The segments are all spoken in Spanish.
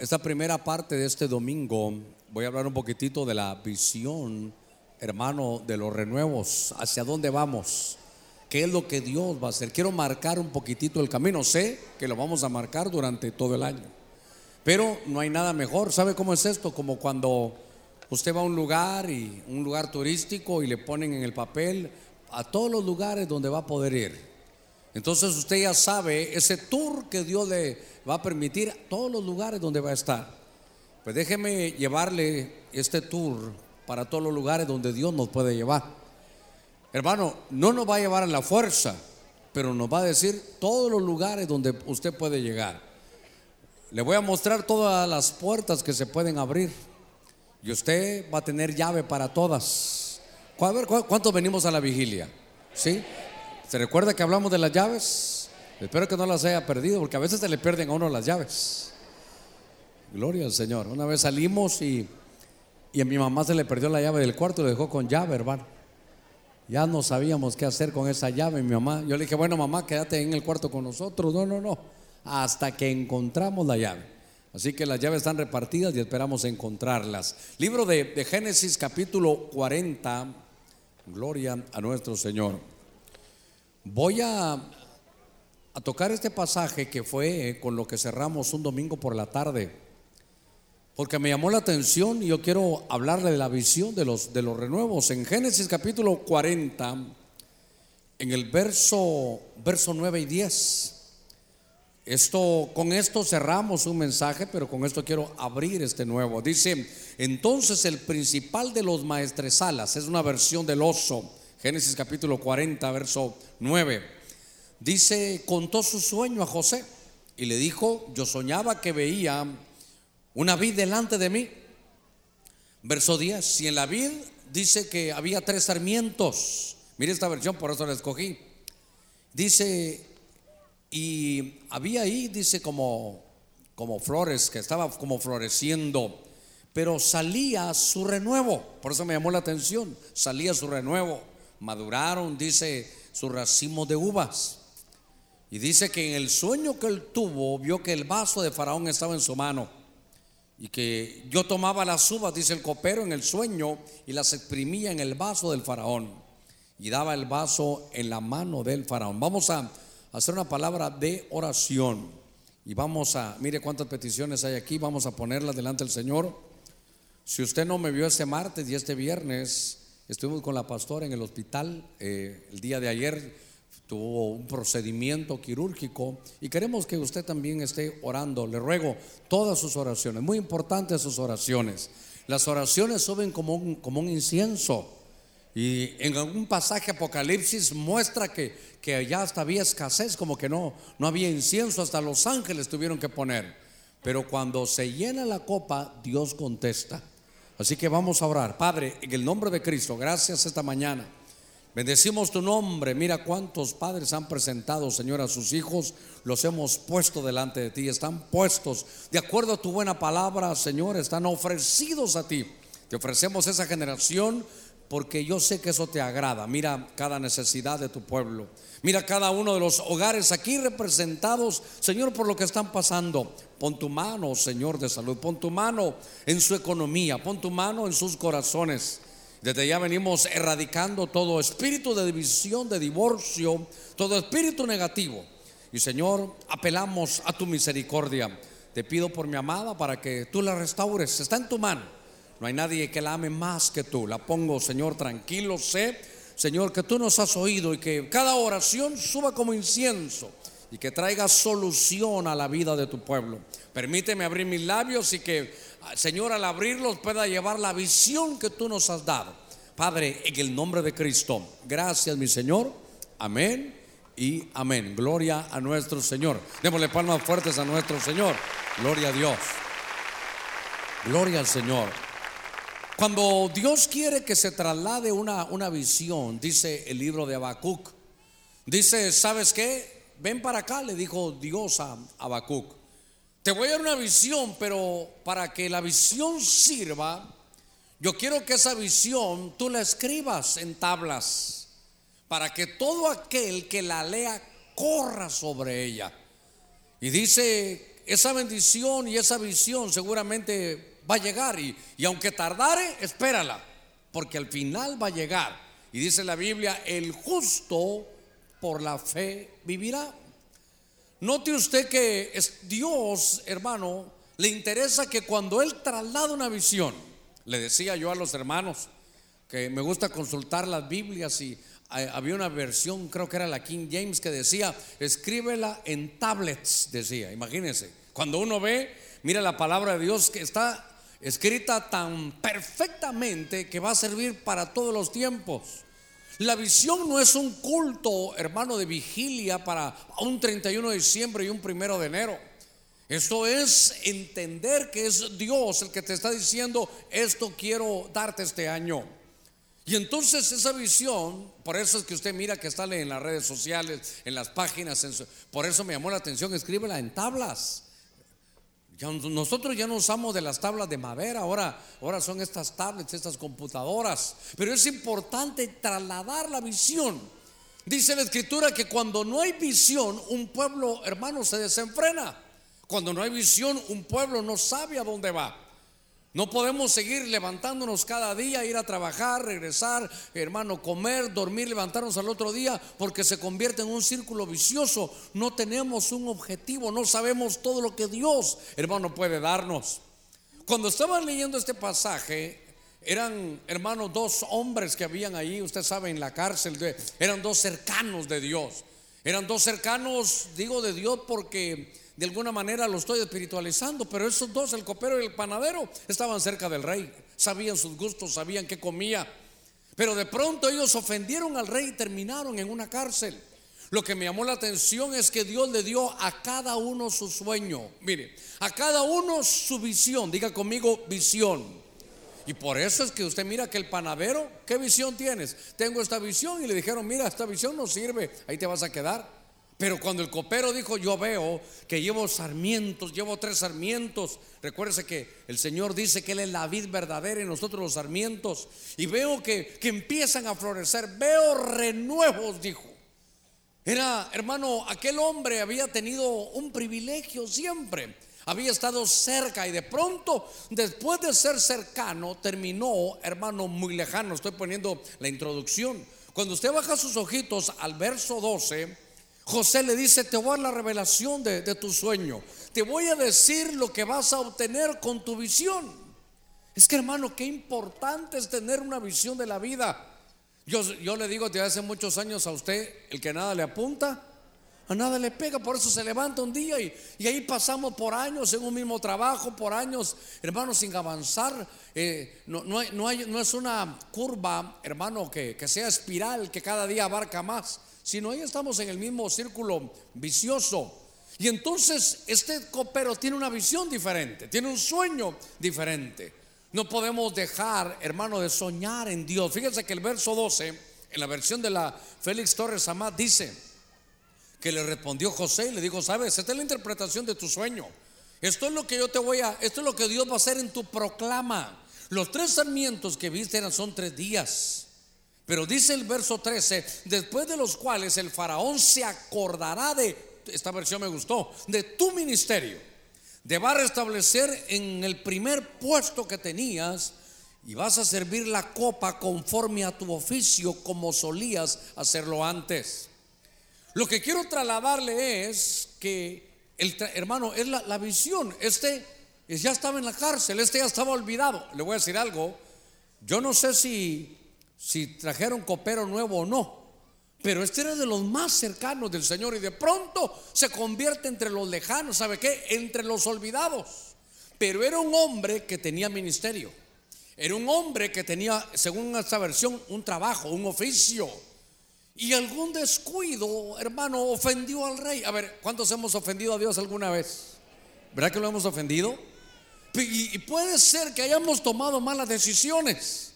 esta primera parte de este domingo voy a hablar un poquitito de la visión, hermano, de los renuevos, hacia dónde vamos, qué es lo que Dios va a hacer. Quiero marcar un poquitito el camino, sé que lo vamos a marcar durante todo el año, pero no hay nada mejor. ¿Sabe cómo es esto? Como cuando usted va a un lugar y un lugar turístico y le ponen en el papel a todos los lugares donde va a poder ir. Entonces usted ya sabe ese tour que Dios le va a permitir, todos los lugares donde va a estar. Pues déjeme llevarle este tour para todos los lugares donde Dios nos puede llevar. Hermano, no nos va a llevar a la fuerza, pero nos va a decir todos los lugares donde usted puede llegar. Le voy a mostrar todas las puertas que se pueden abrir y usted va a tener llave para todas. A ver, ¿cuántos venimos a la vigilia? ¿Sí? ¿Se recuerda que hablamos de las llaves? Espero que no las haya perdido, porque a veces se le pierden a uno las llaves. Gloria al Señor. Una vez salimos y, y a mi mamá se le perdió la llave del cuarto y lo dejó con llave, hermano. Ya no sabíamos qué hacer con esa llave, mi mamá. Yo le dije, bueno, mamá, quédate en el cuarto con nosotros. No, no, no. Hasta que encontramos la llave. Así que las llaves están repartidas y esperamos encontrarlas. Libro de, de Génesis capítulo 40. Gloria a nuestro Señor. Voy a, tocar este pasaje que fue eh, con lo que cerramos un domingo por la tarde, porque me llamó la atención y yo quiero hablarle de la visión de los, de los renuevos. En Génesis capítulo 40, en el verso, verso 9 y 10. Esto, con esto cerramos un mensaje, pero con esto quiero abrir este nuevo. Dice, entonces el principal de los maestresalas, es una versión del oso, Génesis capítulo 40, verso 9. Dice, contó su sueño a José y le dijo, yo soñaba que veía una vid delante de mí. Verso 10, y en la vid dice que había tres sarmientos. Mire esta versión, por eso la escogí. Dice, y había ahí, dice, como, como flores, que estaba como floreciendo, pero salía su renuevo. Por eso me llamó la atención, salía su renuevo maduraron, dice, su racimo de uvas. Y dice que en el sueño que él tuvo, vio que el vaso de Faraón estaba en su mano. Y que yo tomaba las uvas, dice el copero, en el sueño y las exprimía en el vaso del Faraón. Y daba el vaso en la mano del Faraón. Vamos a hacer una palabra de oración. Y vamos a, mire cuántas peticiones hay aquí, vamos a ponerlas delante del Señor. Si usted no me vio este martes y este viernes, Estuvimos con la pastora en el hospital eh, el día de ayer, tuvo un procedimiento quirúrgico y queremos que usted también esté orando. Le ruego todas sus oraciones, muy importantes sus oraciones. Las oraciones suben como un, como un incienso. Y en algún pasaje Apocalipsis muestra que, que ya hasta había escasez, como que no, no había incienso, hasta los ángeles tuvieron que poner. Pero cuando se llena la copa, Dios contesta. Así que vamos a orar. Padre, en el nombre de Cristo, gracias esta mañana. Bendecimos tu nombre. Mira cuántos padres han presentado, Señor, a sus hijos. Los hemos puesto delante de ti. Están puestos de acuerdo a tu buena palabra, Señor. Están ofrecidos a ti. Te ofrecemos esa generación porque yo sé que eso te agrada. Mira cada necesidad de tu pueblo. Mira cada uno de los hogares aquí representados, Señor, por lo que están pasando. Pon tu mano, Señor, de salud. Pon tu mano en su economía. Pon tu mano en sus corazones. Desde ya venimos erradicando todo espíritu de división, de divorcio, todo espíritu negativo. Y Señor, apelamos a tu misericordia. Te pido por mi amada para que tú la restaures. Está en tu mano. No hay nadie que la ame más que tú. La pongo, Señor, tranquilo. Sé, Señor, que tú nos has oído y que cada oración suba como incienso y que traiga solución a la vida de tu pueblo. Permíteme abrir mis labios y que, Señor, al abrirlos pueda llevar la visión que tú nos has dado. Padre, en el nombre de Cristo, gracias mi Señor. Amén y amén. Gloria a nuestro Señor. Démosle palmas fuertes a nuestro Señor. Gloria a Dios. Gloria al Señor. Cuando Dios quiere que se traslade una, una visión, dice el libro de Habacuc, dice, ¿sabes qué? ven para acá, le dijo Dios a Habacuc. Te voy a dar una visión, pero para que la visión sirva, yo quiero que esa visión tú la escribas en tablas, para que todo aquel que la lea corra sobre ella. Y dice esa bendición y esa visión seguramente va a llegar y, y aunque tardare, espérala, porque al final va a llegar. Y dice la Biblia, el justo por la fe vivirá. Note usted que es Dios, hermano, le interesa que cuando Él traslada una visión, le decía yo a los hermanos que me gusta consultar las Biblias y había una versión, creo que era la King James, que decía, escríbela en tablets, decía, imagínense, cuando uno ve, mira la palabra de Dios que está escrita tan perfectamente que va a servir para todos los tiempos. La visión no es un culto, hermano, de vigilia para un 31 de diciembre y un primero de enero. Esto es entender que es Dios el que te está diciendo, esto quiero darte este año. Y entonces esa visión, por eso es que usted mira que sale en las redes sociales, en las páginas, por eso me llamó la atención, escríbela en tablas. Nosotros ya no usamos de las tablas de madera, ahora, ahora son estas tablets, estas computadoras. Pero es importante trasladar la visión. Dice la escritura que cuando no hay visión, un pueblo, hermano, se desenfrena. Cuando no hay visión, un pueblo no sabe a dónde va. No podemos seguir levantándonos cada día, ir a trabajar, regresar, hermano, comer, dormir, levantarnos al otro día, porque se convierte en un círculo vicioso. No tenemos un objetivo, no sabemos todo lo que Dios, hermano, puede darnos. Cuando estaban leyendo este pasaje, eran, hermano, dos hombres que habían ahí, usted sabe, en la cárcel, eran dos cercanos de Dios. Eran dos cercanos, digo de Dios, porque de alguna manera lo estoy espiritualizando, pero esos dos, el copero y el panadero, estaban cerca del rey, sabían sus gustos, sabían qué comía, pero de pronto ellos ofendieron al rey y terminaron en una cárcel. Lo que me llamó la atención es que Dios le dio a cada uno su sueño. Mire, a cada uno su visión. Diga conmigo visión. Y por eso es que usted mira que el panadero, ¿qué visión tienes? Tengo esta visión y le dijeron, mira, esta visión no sirve, ahí te vas a quedar. Pero cuando el copero dijo, yo veo que llevo sarmientos, llevo tres sarmientos, recuérdese que el Señor dice que Él es la vid verdadera y nosotros los sarmientos, y veo que, que empiezan a florecer, veo renuevos, dijo. Era, hermano, aquel hombre había tenido un privilegio siempre, había estado cerca y de pronto, después de ser cercano, terminó, hermano, muy lejano. Estoy poniendo la introducción. Cuando usted baja sus ojitos al verso 12, José le dice, te voy a dar la revelación de, tu sueño. Te voy a decir lo que vas a obtener con tu visión. Es que hermano, qué importante es tener una visión de la vida. Yo, le digo desde hace muchos años a usted, el que nada le apunta, a nada le pega, por eso se levanta un día y, ahí pasamos por años en un mismo trabajo, por años, hermano, sin avanzar. Eh, no, es una curva, hermano, que sea espiral, que cada día abarca más sino ahí estamos en el mismo círculo vicioso. Y entonces este copero tiene una visión diferente, tiene un sueño diferente. No podemos dejar, hermano, de soñar en Dios. Fíjense que el verso 12, en la versión de la Félix Torres Amad, dice que le respondió José y le dijo, sabes, esta es la interpretación de tu sueño. Esto es lo que yo te voy a, esto es lo que Dios va a hacer en tu proclama. Los tres sarmientos que viste eran, son tres días. Pero dice el verso 13, después de los cuales el faraón se acordará de, esta versión me gustó, de tu ministerio. De va a restablecer en el primer puesto que tenías y vas a servir la copa conforme a tu oficio como solías hacerlo antes. Lo que quiero trasladarle es que el hermano es la, la visión. Este ya estaba en la cárcel, este ya estaba olvidado. Le voy a decir algo. Yo no sé si si trajeron copero nuevo o no. Pero este era de los más cercanos del Señor y de pronto se convierte entre los lejanos, ¿sabe qué? Entre los olvidados. Pero era un hombre que tenía ministerio. Era un hombre que tenía, según esta versión, un trabajo, un oficio. Y algún descuido, hermano, ofendió al rey. A ver, ¿cuántos hemos ofendido a Dios alguna vez? ¿Verdad que lo hemos ofendido? Y, puede ser que hayamos tomado malas decisiones.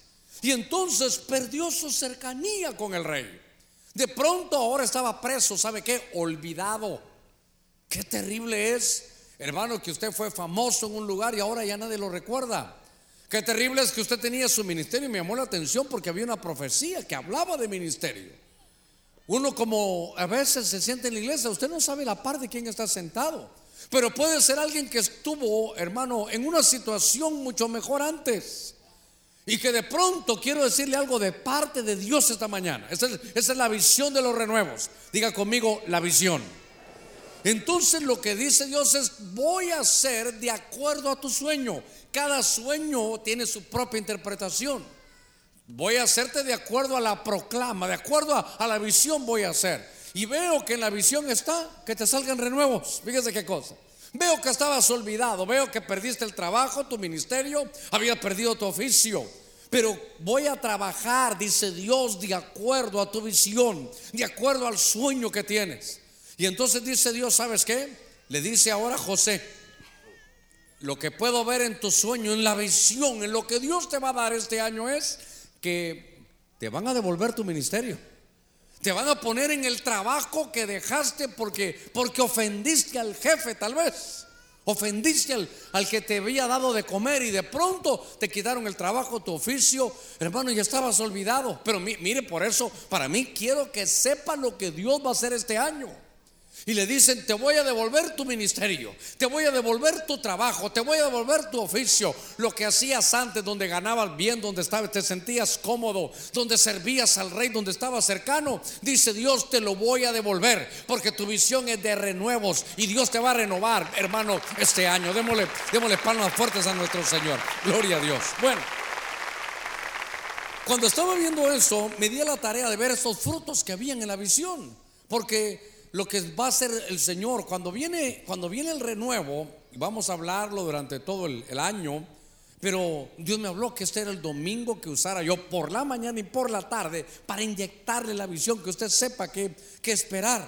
Y entonces perdió su cercanía con el rey. De pronto ahora estaba preso, ¿sabe qué? Olvidado. Qué terrible es, hermano, que usted fue famoso en un lugar y ahora ya nadie lo recuerda. Qué terrible es que usted tenía su ministerio y me llamó la atención porque había una profecía que hablaba de ministerio. Uno como a veces se siente en la iglesia, usted no sabe la par de quién está sentado. Pero puede ser alguien que estuvo, hermano, en una situación mucho mejor antes. Y que de pronto quiero decirle algo de parte de Dios esta mañana. Esa es, la visión de los renuevos. Diga conmigo la visión. Entonces lo que dice Dios es, voy a hacer de acuerdo a tu sueño. Cada sueño tiene su propia interpretación. Voy a hacerte de acuerdo a la proclama, de acuerdo a, la visión voy a hacer. Y veo que en la visión está que te salgan renuevos. Fíjese qué cosa. Veo que estabas olvidado, veo que perdiste el trabajo, tu ministerio, había perdido tu oficio. Pero voy a trabajar, dice Dios, de acuerdo a tu visión, de acuerdo al sueño que tienes. Y entonces dice Dios, ¿sabes qué? Le dice ahora José, lo que puedo ver en tu sueño, en la visión, en lo que Dios te va a dar este año es que te van a devolver tu ministerio. Te van a poner en el trabajo que dejaste porque, porque ofendiste al jefe tal vez. Ofendiste al, al, que te había dado de comer y de pronto te quitaron el trabajo, tu oficio, hermano, ya estabas olvidado. Pero mire, por eso, para mí quiero que sepa lo que Dios va a hacer este año. Y le dicen, te voy a devolver tu ministerio, te voy a devolver tu trabajo, te voy a devolver tu oficio, lo que hacías antes, donde ganabas bien, donde estabas, te sentías cómodo, donde servías al rey, donde estabas cercano. Dice Dios, te lo voy a devolver, porque tu visión es de renuevos y Dios te va a renovar, hermano, este año. Démosle, démosle palmas fuertes a nuestro Señor. Gloria a Dios. Bueno. Cuando estaba viendo eso, me di la tarea de ver esos frutos que habían en la visión, porque lo que va a hacer el Señor. Cuando viene, cuando viene el renuevo, vamos a hablarlo durante todo el, año, pero Dios me habló que este era el domingo que usara yo por la mañana y por la tarde para inyectarle la visión, que usted sepa que esperar.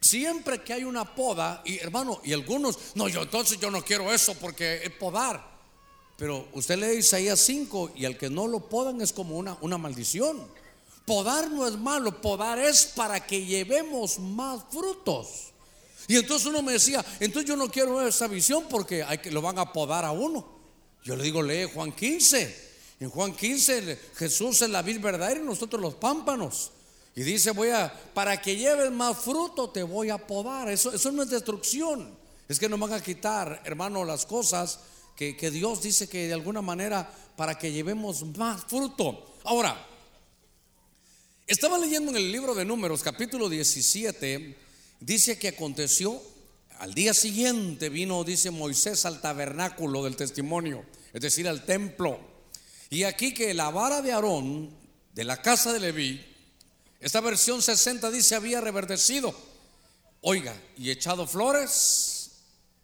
Siempre que hay una poda, y hermano, y algunos, no, yo entonces yo no quiero eso porque es podar. Pero usted lee Isaías 5 y al que no lo podan es como una, una maldición. Podar no es malo, podar es para que llevemos más frutos. Y entonces uno me decía, entonces yo no quiero esa visión porque hay que, lo van a podar a uno. Yo le digo, lee Juan 15. En Juan 15 Jesús es la vid verdadera y nosotros los pámpanos. Y dice, voy a, para que lleves más fruto te voy a podar. Eso, eso no es destrucción. Es que nos van a quitar, hermano, las cosas que, que Dios dice que de alguna manera para que llevemos más fruto. Ahora, estaba leyendo en el libro de Números, capítulo 17, dice que aconteció, al día siguiente vino, dice Moisés, al tabernáculo del testimonio, es decir, al templo. Y aquí que la vara de Aarón, de la casa de Leví, esta versión 60 dice había reverdecido, oiga, y echado flores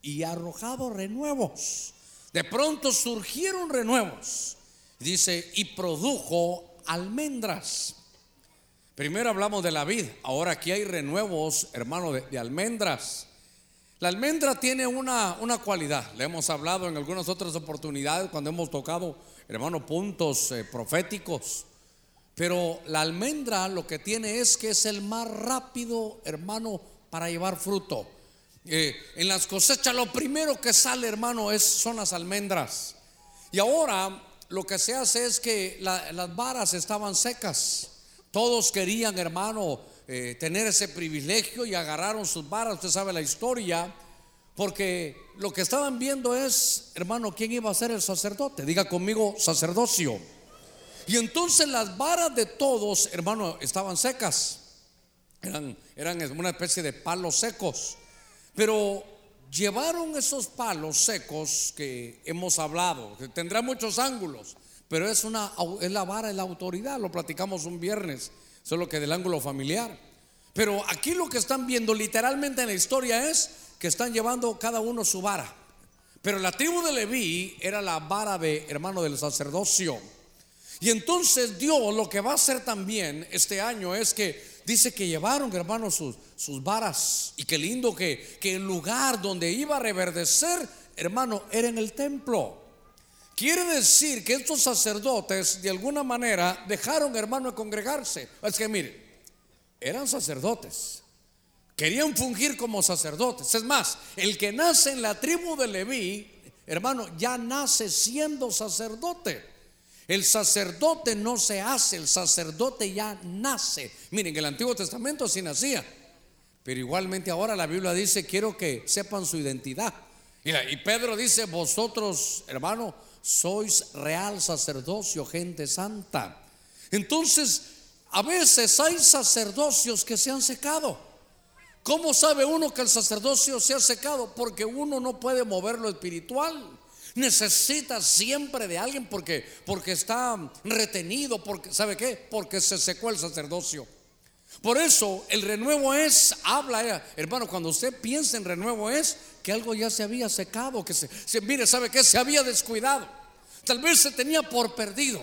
y arrojado renuevos. De pronto surgieron renuevos, dice, y produjo almendras. Primero hablamos de la vid, ahora aquí hay renuevos, hermano, de, almendras. La almendra tiene una, una, cualidad, le hemos hablado en algunas otras oportunidades cuando hemos tocado, hermano, puntos eh, proféticos. Pero la almendra lo que tiene es que es el más rápido, hermano, para llevar fruto. Eh, en las cosechas lo primero que sale, hermano, es, son las almendras. Y ahora lo que se hace es que las varas estaban secas. Todos querían, hermano, eh, tener ese privilegio y agarraron sus varas. Usted sabe la historia. Porque lo que estaban viendo es, hermano, quién iba a ser el sacerdote. Diga conmigo, sacerdocio. Y entonces las varas de todos, hermano, estaban secas. Eran, eran una especie de palos secos. Pero llevaron esos palos secos que hemos hablado, que tendrá muchos ángulos. Pero es, una, es la vara de la autoridad, lo platicamos un viernes, solo que del ángulo familiar. Pero aquí lo que están viendo literalmente en la historia es que están llevando cada uno su vara. Pero la tribu de Leví era la vara de hermano del sacerdocio. Y entonces Dios lo que va a hacer también este año es que dice que llevaron, hermano, sus, sus varas. Y qué lindo que, que el lugar donde iba a reverdecer, hermano, era en el templo. Quiere decir que estos sacerdotes de alguna manera dejaron, hermano, de congregarse. Es que mire, eran sacerdotes. Querían fungir como sacerdotes. Es más, el que nace en la tribu de Leví, hermano, ya nace siendo sacerdote. El sacerdote no se hace, el sacerdote ya nace. Miren, en el Antiguo Testamento así nacía. Pero igualmente ahora la Biblia dice, quiero que sepan su identidad. Y Pedro dice, vosotros, hermano, sois real sacerdocio, gente santa. Entonces, a veces hay sacerdocios que se han secado. ¿Cómo sabe uno que el sacerdocio se ha secado? Porque uno no puede mover lo espiritual. Necesita siempre de alguien porque, porque está retenido, porque, ¿sabe qué? Porque se secó el sacerdocio. Por eso el renuevo es, habla, eh, hermano, cuando usted piensa en renuevo es que algo ya se había secado, que se, mire, ¿sabe qué? Se había descuidado. Tal vez se tenía por perdido.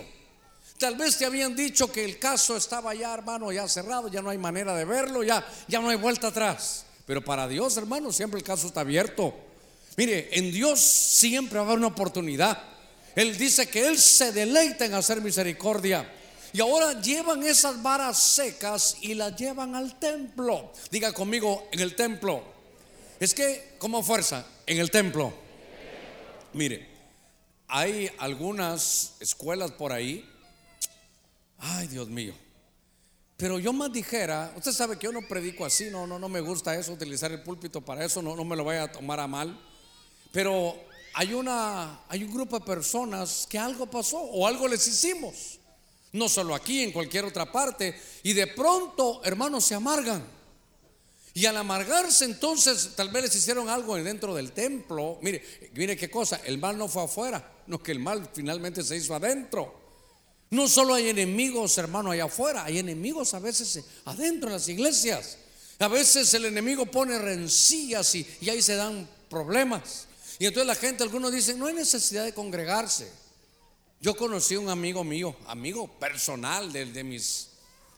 Tal vez te habían dicho que el caso estaba ya, hermano, ya cerrado, ya no hay manera de verlo, ya, ya no hay vuelta atrás. Pero para Dios, hermano, siempre el caso está abierto. Mire, en Dios siempre va a haber una oportunidad. Él dice que Él se deleita en hacer misericordia. Y ahora llevan esas varas secas y las llevan al templo. Diga conmigo, en el templo. Es que, como fuerza, en el templo. Mire, hay algunas escuelas por ahí. Ay, Dios mío. Pero yo más dijera, usted sabe que yo no predico así, no, no, no me gusta eso, utilizar el púlpito para eso, no, no me lo vaya a tomar a mal. Pero hay una, hay un grupo de personas que algo pasó o algo les hicimos. No solo aquí, en cualquier otra parte. Y de pronto, hermanos, se amargan. Y al amargarse entonces, tal vez les hicieron algo dentro del templo. Mire, mire qué cosa, el mal no fue afuera, no que el mal finalmente se hizo adentro. No solo hay enemigos, hermano, allá afuera, hay enemigos a veces adentro en las iglesias. A veces el enemigo pone rencillas y, y ahí se dan problemas. Y entonces la gente, algunos dicen, no hay necesidad de congregarse. Yo conocí un amigo mío, amigo personal de, de mis,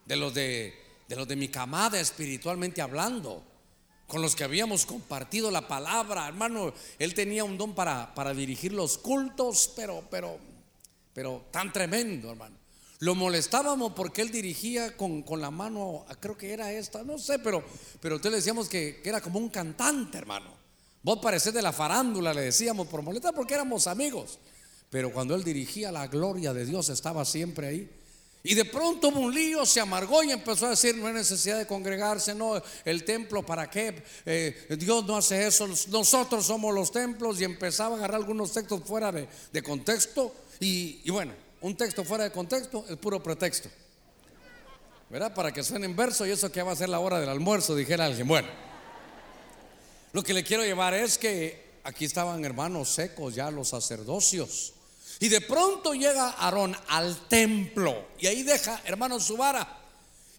de los de, de los de mi camada espiritualmente hablando, con los que habíamos compartido la palabra, hermano. Él tenía un don para, para dirigir los cultos, pero, pero, pero tan tremendo, hermano. Lo molestábamos porque él dirigía con, con, la mano, creo que era esta, no sé, pero, pero entonces le decíamos que, que era como un cantante, hermano. Vos parecés de la farándula, le decíamos por molestar porque éramos amigos. Pero cuando él dirigía la gloria de Dios estaba siempre ahí. Y de pronto hubo un lío, se amargó y empezó a decir, no hay necesidad de congregarse, no, el templo, ¿para qué? Eh, Dios no hace eso, nosotros somos los templos y empezaba a agarrar algunos textos fuera de, contexto. Y, y, bueno, un texto fuera de contexto es puro pretexto. ¿Verdad? Para que suene en verso y eso que va a ser la hora del almuerzo, dijera alguien. Bueno, lo que le quiero llevar es que aquí estaban hermanos secos ya los sacerdocios. Y de pronto llega Aarón al templo y ahí deja, hermano, su vara.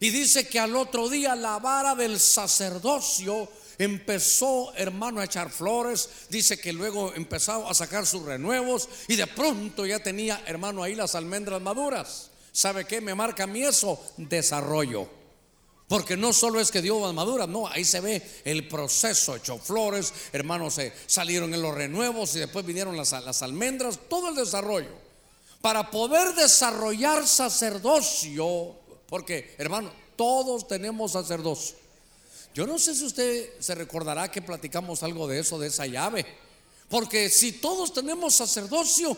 Y dice que al otro día la vara del sacerdocio empezó, hermano, a echar flores. Dice que luego empezó a sacar sus renuevos y de pronto ya tenía, hermano, ahí las almendras maduras. ¿Sabe qué? Me marca a mí eso, desarrollo. Porque no solo es que dio más maduras, no, ahí se ve el proceso, echó flores, hermanos, se salieron en los renuevos y después vinieron las, las almendras, todo el desarrollo. Para poder desarrollar sacerdocio, porque hermano, todos tenemos sacerdocio. Yo no sé si usted se recordará que platicamos algo de eso, de esa llave. Porque si todos tenemos sacerdocio,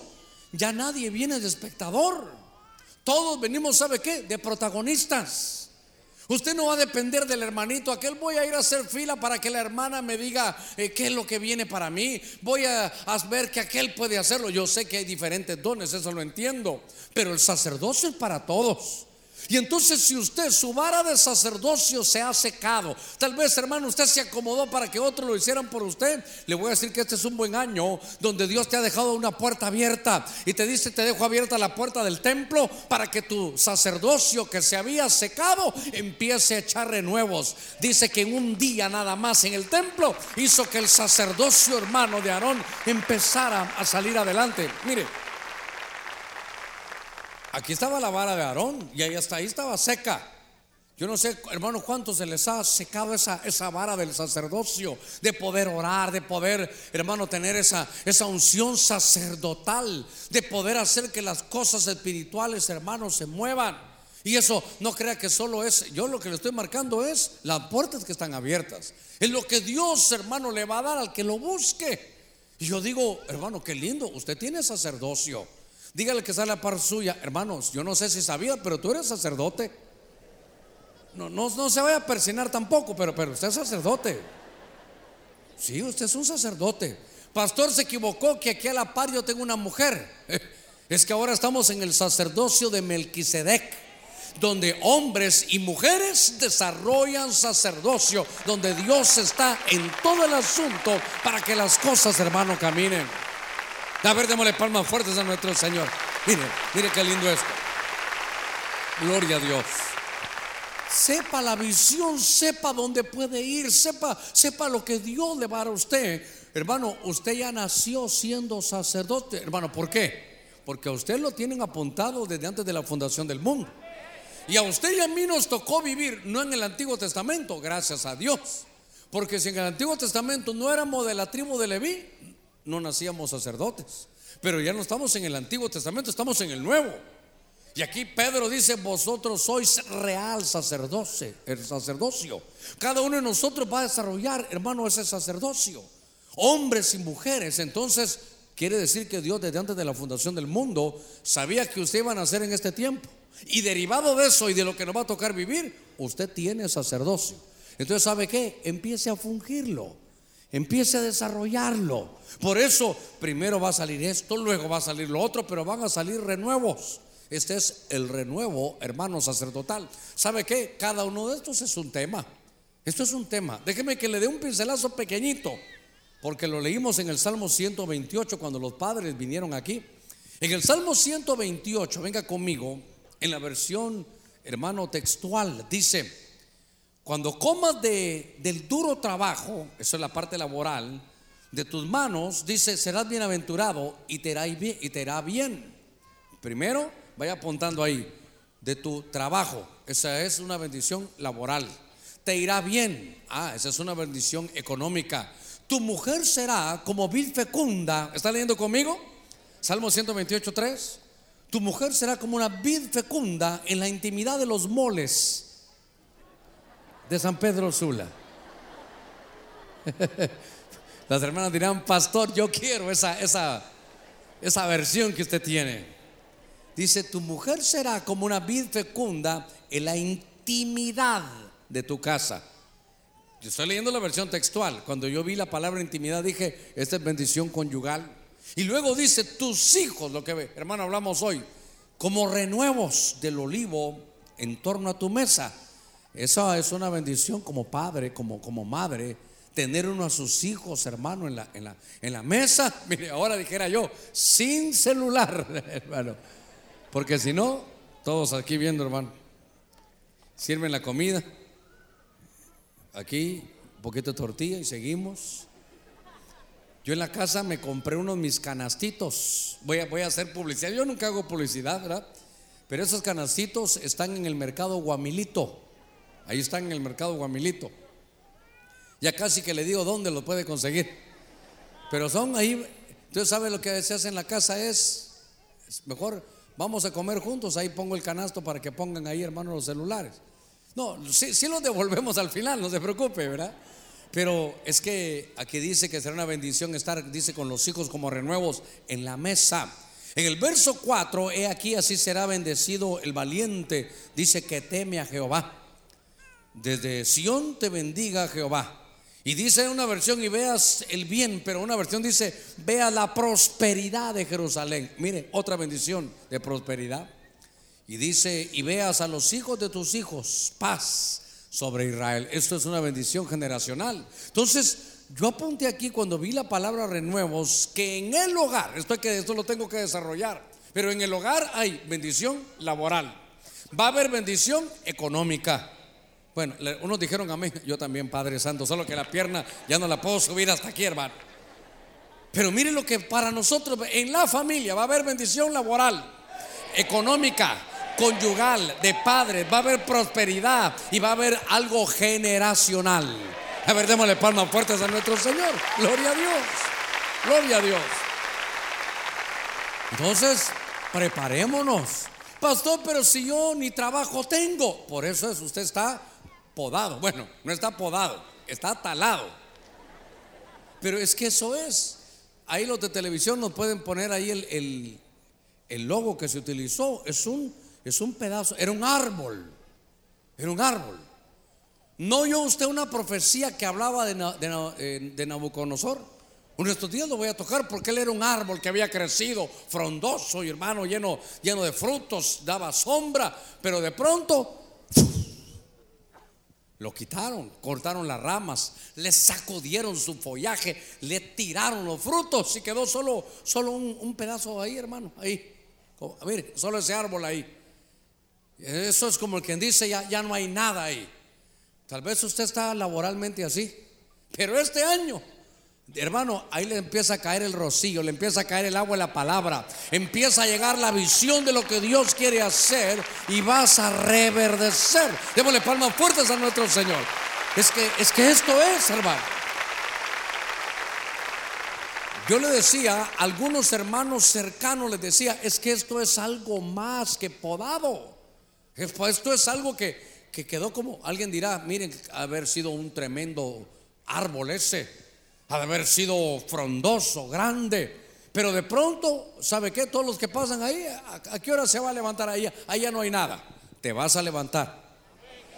ya nadie viene de espectador. Todos venimos, ¿sabe qué? De protagonistas. Usted no va a depender del hermanito, aquel voy a ir a hacer fila para que la hermana me diga eh, qué es lo que viene para mí. Voy a, a, ver que aquel puede hacerlo. Yo sé que hay diferentes dones, eso lo entiendo. Pero el sacerdocio es para todos. Y entonces si usted, su vara de sacerdocio se ha secado, tal vez hermano usted se acomodó para que otros lo hicieran por usted, le voy a decir que este es un buen año donde Dios te ha dejado una puerta abierta y te dice, te dejo abierta la puerta del templo para que tu sacerdocio que se había secado empiece a echar renuevos. Dice que en un día nada más en el templo hizo que el sacerdocio hermano de Aarón empezara a salir adelante. Mire, Aquí estaba la vara de Aarón y ahí hasta ahí estaba seca. Yo no sé, hermano, cuántos se les ha secado esa, esa vara del sacerdocio, de poder orar, de poder, hermano, tener esa, esa unción sacerdotal, de poder hacer que las cosas espirituales, hermanos, se muevan. Y eso no crea que solo es, yo lo que le estoy marcando es las puertas que están abiertas. Es lo que Dios, hermano, le va a dar al que lo busque. Y yo digo, hermano, qué lindo, usted tiene sacerdocio. Dígale que sale a par suya, hermanos, yo no sé si sabía, pero tú eres sacerdote. No, no, se vaya a persinar tampoco, pero, pero usted es sacerdote. Sí, usted es un sacerdote. Pastor se equivocó que aquí a la par yo tengo una mujer. Es que ahora estamos en el sacerdocio de Melquisedec donde hombres y mujeres desarrollan sacerdocio, donde Dios está en todo el asunto para que las cosas, hermano, caminen. A ver, démosle palmas fuertes a nuestro Señor. Mire, mire qué lindo esto. Gloria a Dios. Sepa la visión, sepa dónde puede ir, sepa, sepa lo que Dios le va a dar a usted. Hermano, usted ya nació siendo sacerdote. Hermano, ¿por qué? Porque a usted lo tienen apuntado desde antes de la fundación del mundo. Y a usted y a mí nos tocó vivir, no en el Antiguo Testamento, gracias a Dios. Porque si en el Antiguo Testamento no éramos de la tribu de Leví, no nacíamos sacerdotes. Pero ya no estamos en el Antiguo Testamento, estamos en el Nuevo. Y aquí Pedro dice, vosotros sois real sacerdocio, el sacerdocio. Cada uno de nosotros va a desarrollar, hermano, ese sacerdocio. Hombres y mujeres. Entonces, quiere decir que Dios desde antes de la fundación del mundo sabía que usted iba a nacer en este tiempo. Y derivado de eso y de lo que nos va a tocar vivir, usted tiene sacerdocio. Entonces, ¿sabe qué? Empiece a fungirlo. Empiece a desarrollarlo. Por eso, primero va a salir esto, luego va a salir lo otro, pero van a salir renuevos. Este es el renuevo, hermano sacerdotal. ¿Sabe qué? Cada uno de estos es un tema. Esto es un tema. Déjeme que le dé un pincelazo pequeñito, porque lo leímos en el Salmo 128 cuando los padres vinieron aquí. En el Salmo 128, venga conmigo, en la versión, hermano, textual, dice, cuando comas de, del duro trabajo, eso es la parte laboral, de tus manos, dice, serás bienaventurado y te irá bien. Primero, vaya apuntando ahí, de tu trabajo, esa es una bendición laboral. Te irá bien, ah, esa es una bendición económica. Tu mujer será como vid fecunda, ¿está leyendo conmigo? Salmo 128, 3. Tu mujer será como una vid fecunda en la intimidad de los moles de San Pedro Sula. Las hermanas dirán, pastor, yo quiero esa, esa, esa versión que usted tiene. Dice, tu mujer será como una vid fecunda en la intimidad de tu casa. Yo estoy leyendo la versión textual. Cuando yo vi la palabra intimidad dije, esta es bendición conyugal. Y luego dice, tus hijos, lo que hermano hablamos hoy, como renuevos del olivo en torno a tu mesa. Esa es una bendición como padre, como, como madre, tener uno a sus hijos, hermano, en la, en la, en la mesa. Mire, ahora dijera yo, sin celular, hermano. Porque si no, todos aquí viendo, hermano, sirven la comida. Aquí, un poquito de tortilla y seguimos. Yo en la casa me compré unos mis canastitos. Voy a, voy a hacer publicidad. Yo nunca hago publicidad, ¿verdad? Pero esos canastitos están en el mercado Guamilito. Ahí están en el mercado Guamilito. Ya casi que le digo dónde lo puede conseguir. Pero son ahí. Entonces, ¿sabe lo que se hace en la casa? Es, mejor vamos a comer juntos. Ahí pongo el canasto para que pongan ahí, hermanos, los celulares. No, sí, sí los devolvemos al final, no se preocupe, ¿verdad? Pero es que aquí dice que será una bendición estar, dice, con los hijos como renuevos en la mesa. En el verso 4, he aquí así será bendecido el valiente, dice que teme a Jehová. Desde Sión te bendiga Jehová. Y dice una versión y veas el bien, pero una versión dice, vea la prosperidad de Jerusalén. Mire, otra bendición de prosperidad. Y dice, y veas a los hijos de tus hijos, paz sobre Israel. Esto es una bendición generacional. Entonces, yo apunté aquí cuando vi la palabra renuevos que en el hogar, esto, que, esto lo tengo que desarrollar, pero en el hogar hay bendición laboral. Va a haber bendición económica. Bueno, unos dijeron a mí, yo también, Padre Santo, solo que la pierna ya no la puedo subir hasta aquí, hermano. Pero mire lo que para nosotros en la familia va a haber bendición laboral, económica, conyugal, de padres, va a haber prosperidad y va a haber algo generacional. A ver, démosle palmas fuertes a nuestro Señor. Gloria a Dios. Gloria a Dios. Entonces, preparémonos. Pastor, pero si yo ni trabajo tengo, por eso es, usted está podado. Bueno, no está podado, está talado. Pero es que eso es. Ahí los de televisión nos pueden poner ahí el, el, el logo que se utilizó. Es un es un pedazo, era un árbol, era un árbol. ¿No oyó usted una profecía que hablaba de, de, de Nabucodonosor? Uno de estos días lo voy a tocar porque él era un árbol que había crecido frondoso y hermano lleno, lleno de frutos, daba sombra, pero de pronto lo quitaron, cortaron las ramas, le sacudieron su follaje, le tiraron los frutos y quedó solo, solo un, pedazo ahí, hermano, ahí. A ver, solo ese árbol ahí. Eso es como el quien dice, ya, ya no hay nada ahí. Tal vez usted está laboralmente así, pero este año Hermano, ahí le empieza a caer el rocío, le empieza a caer el agua de la palabra, empieza a llegar la visión de lo que Dios quiere hacer y vas a reverdecer. Démosle palmas fuertes a nuestro Señor. Es que, es que esto es, hermano. Yo le decía, a algunos hermanos cercanos les decía, es que esto es algo más que podado. Esto es algo que, que quedó como, alguien dirá, miren, haber sido un tremendo árbol ese ha de haber sido frondoso, grande. Pero de pronto, ¿sabe qué? Todos los que pasan ahí, ¿a, qué hora se va a levantar ahí? Ya no hay nada. Te vas a levantar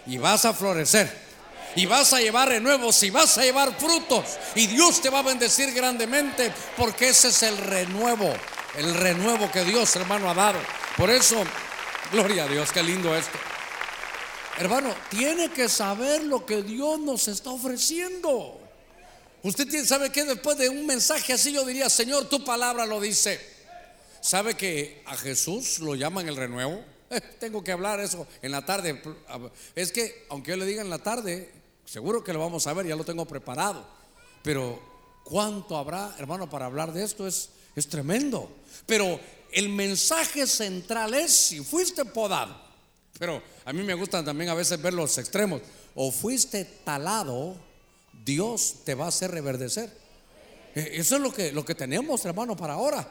y vas a florecer. Y vas a llevar renuevos y vas a llevar frutos. Y Dios te va a bendecir grandemente porque ese es el renuevo. El renuevo que Dios, hermano, ha dado. Por eso, gloria a Dios, qué lindo esto. Hermano, tiene que saber lo que Dios nos está ofreciendo. Usted sabe que después de un mensaje así yo diría, Señor, tu palabra lo dice. ¿Sabe que a Jesús lo llaman el renuevo? tengo que hablar eso en la tarde. Es que, aunque yo le diga en la tarde, seguro que lo vamos a ver, ya lo tengo preparado. Pero, ¿cuánto habrá, hermano, para hablar de esto? Es, es tremendo. Pero el mensaje central es si fuiste podado. Pero a mí me gustan también a veces ver los extremos. O fuiste talado Dios te va a hacer reverdecer. E, eso es lo que, lo que tenemos, hermano, para ahora.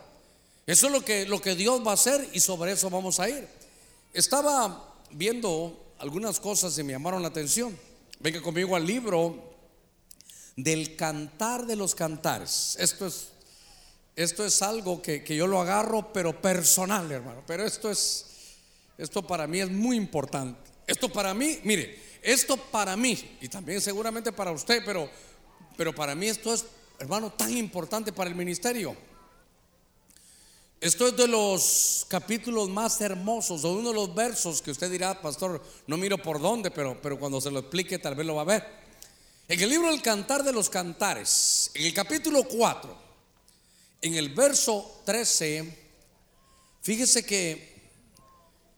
Eso es lo que, lo que Dios va a hacer y sobre eso vamos a ir. Estaba viendo algunas cosas y me llamaron la atención. Venga conmigo al libro del cantar de los cantares. Esto es, esto es algo que, que yo lo agarro, pero personal, hermano. Pero esto es, esto para mí es muy importante. Esto para mí, mire, esto para mí, y también seguramente para usted, pero, pero para mí esto es, hermano, tan importante para el ministerio. Esto es de los capítulos más hermosos, o uno de los versos que usted dirá, pastor, no miro por dónde, pero, pero cuando se lo explique tal vez lo va a ver. En el libro El Cantar de los Cantares, en el capítulo 4, en el verso 13, fíjese que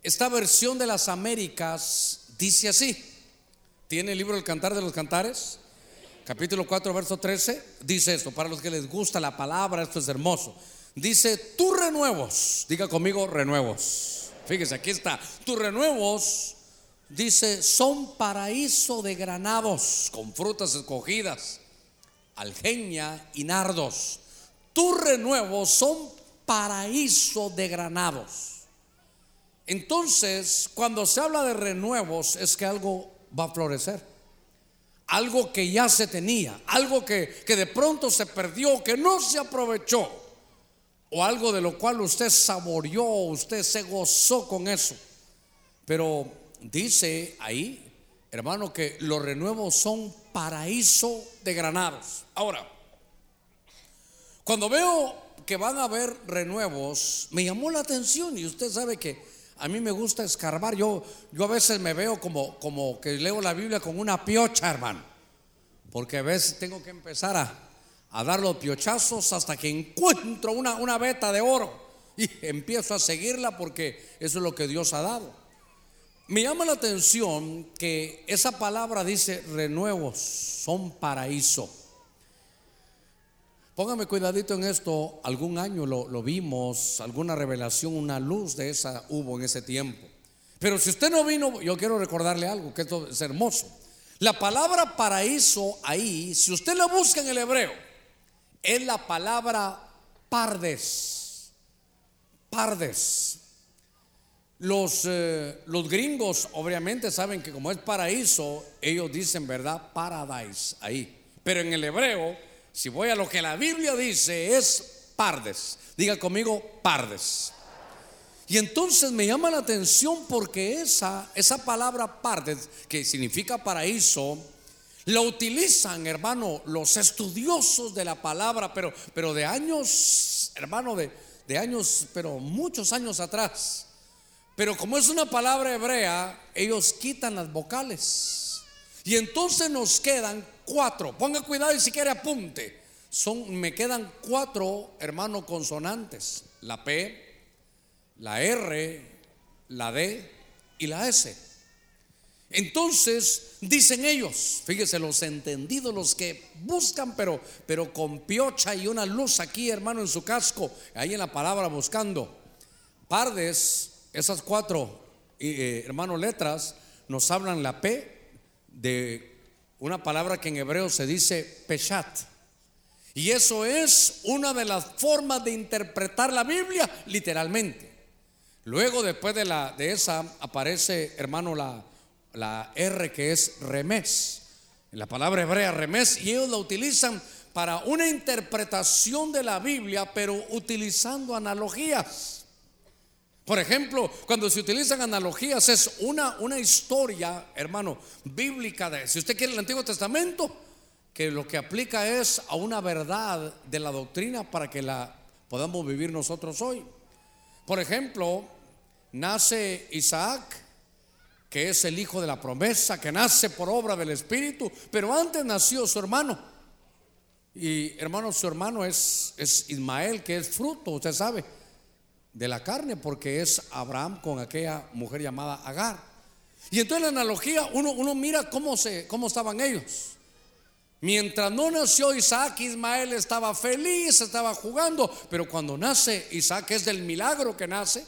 esta versión de las Américas dice así. ¿Tiene el libro El Cantar de los Cantares? Capítulo 4, verso 13. Dice esto, para los que les gusta la palabra, esto es hermoso. Dice, tus renuevos, diga conmigo renuevos. Fíjese, aquí está. Tus renuevos, dice, son paraíso de granados con frutas escogidas, algeña y nardos. Tus renuevos son paraíso de granados. Entonces, cuando se habla de renuevos, es que algo va a florecer. Algo que ya se tenía, algo que, que de pronto se perdió, que no se aprovechó, o algo de lo cual usted saboreó, usted se gozó con eso. Pero dice ahí, hermano, que los renuevos son paraíso de granados. Ahora, cuando veo que van a haber renuevos, me llamó la atención y usted sabe que a mí me gusta escarbar. Yo, yo a veces me veo como, como que leo la Biblia con una piocha, hermano. Porque a veces tengo que empezar a, a dar los piochazos hasta que encuentro una, una beta de oro. Y empiezo a seguirla porque eso es lo que Dios ha dado. Me llama la atención que esa palabra dice renuevos, son paraíso. Póngame cuidadito en esto, algún año lo, vimos, alguna revelación, una luz de esa hubo en ese tiempo. Pero si usted no vino, yo quiero recordarle algo, que esto es hermoso. La palabra paraíso ahí, si usted la busca en el hebreo, es la palabra pardes. Pardes. Los, eh, los gringos obviamente saben que como es paraíso, ellos dicen, ¿verdad? Paradise ahí. Pero en el hebreo si voy a lo que la Biblia dice, es pardes. Diga conmigo, pardes. Y entonces me llama la atención porque esa, esa palabra pardes, que significa paraíso, la utilizan, hermano, los estudiosos de la palabra, pero, pero de años, hermano, de, de años, pero muchos años atrás. Pero como es una palabra hebrea, ellos quitan las vocales. Y entonces nos quedan cuatro. Ponga cuidado y si quiere apunte. Son, me quedan cuatro, hermano, consonantes. La P, la R, la D y la S. Entonces dicen ellos, fíjese los entendidos, los que buscan, pero, pero con piocha y una luz aquí, hermano, en su casco, ahí en la palabra buscando. Pardes, esas cuatro, eh, hermano, letras, nos hablan la P de una palabra que en hebreo se dice peshat. Y eso es una de las formas de interpretar la Biblia literalmente. Luego, después de, la, de esa, aparece, hermano, la, la R que es remes. La palabra hebrea remes, y ellos la utilizan para una interpretación de la Biblia, pero utilizando analogías. Por ejemplo, cuando se utilizan analogías es una, una historia, hermano, bíblica de, si usted quiere el Antiguo Testamento, que lo que aplica es a una verdad de la doctrina para que la podamos vivir nosotros hoy. Por ejemplo, nace Isaac, que es el hijo de la promesa, que nace por obra del Espíritu, pero antes nació su hermano. Y hermano, su hermano es, es Ismael, que es fruto, usted sabe, de la carne, porque es Abraham con aquella mujer llamada Agar. Y entonces la analogía, uno, mira cómo, se, cómo estaban ellos. Mientras no nació Isaac, Ismael estaba feliz, estaba jugando, pero cuando nace Isaac, es del milagro que nace,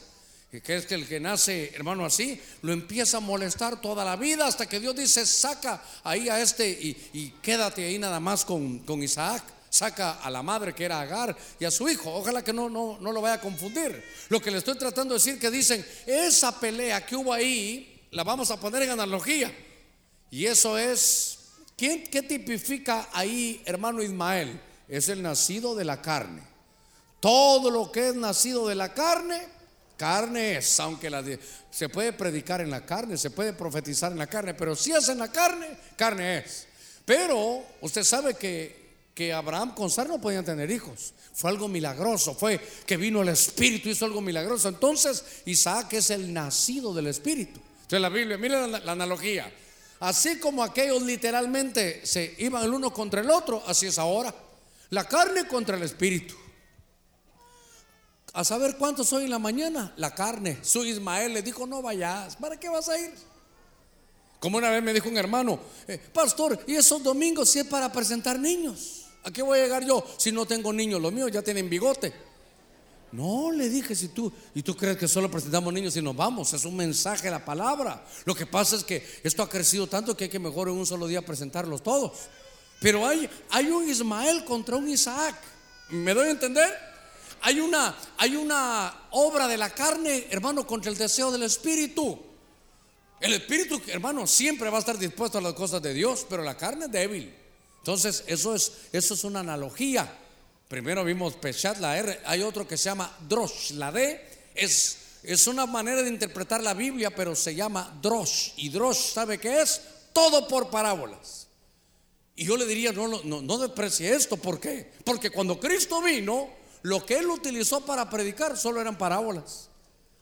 que es que el que nace, hermano, así, lo empieza a molestar toda la vida hasta que Dios dice, saca ahí a este y, quédate ahí nada más con, Isaac. Saca a la madre que era Agar y a su hijo. Ojalá que no, no, no lo vaya a confundir. Lo que le estoy tratando de decir que dicen, esa pelea que hubo ahí, la vamos a poner en analogía. Y eso es ¿Qué tipifica ahí, hermano Ismael? Es el nacido de la carne. Todo lo que es nacido de la carne, carne es, aunque se puede predicar en la carne, se puede profetizar en la carne, pero si es en la carne, carne es. Pero usted sabe que, que Abraham con Sara no podían tener hijos. Fue algo milagroso, fue que vino el Espíritu, hizo algo milagroso. Entonces Isaac es el nacido del Espíritu. Entonces la Biblia, mire la analogía. Así como aquellos literalmente se iban el uno contra el otro, así es ahora. La carne contra el espíritu. A saber cuántos soy en la mañana, la carne. Su Ismael le dijo, no vayas, ¿para qué vas a ir? Como una vez me dijo un hermano, eh, pastor, y esos domingos si es para presentar niños. ¿A qué voy a llegar yo si no tengo niños? Los míos ya tienen bigote. No, le dije, si tú, y tú crees que solo presentamos niños y nos vamos, es un mensaje la palabra. Lo que pasa es que esto ha crecido tanto que hay que mejor en un solo día presentarlos todos. Pero hay, hay un Ismael contra un Isaac. ¿Me doy a entender? Hay una, hay una obra de la carne, hermano, contra el deseo del espíritu. El espíritu, hermano, siempre va a estar dispuesto a las cosas de Dios, pero la carne es débil. Entonces, eso es, eso es una analogía. Primero vimos Peshat, la R. Hay otro que se llama Drosh. La D es, es una manera de interpretar la Biblia, pero se llama Drosh. Y Drosh, ¿sabe qué es? Todo por parábolas. Y yo le diría, no, no, no desprecie esto. ¿Por qué? Porque cuando Cristo vino, lo que él utilizó para predicar solo eran parábolas.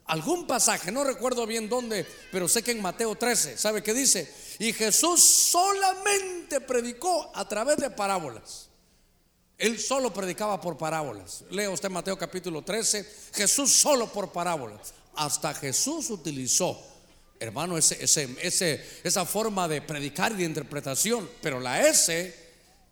Algún pasaje, no recuerdo bien dónde, pero sé que en Mateo 13, ¿sabe qué dice? Y Jesús solamente predicó a través de parábolas. Él solo predicaba por parábolas. Lea usted Mateo capítulo 13. Jesús solo por parábolas. Hasta Jesús utilizó, hermano, ese, ese, esa forma de predicar y de interpretación. Pero la S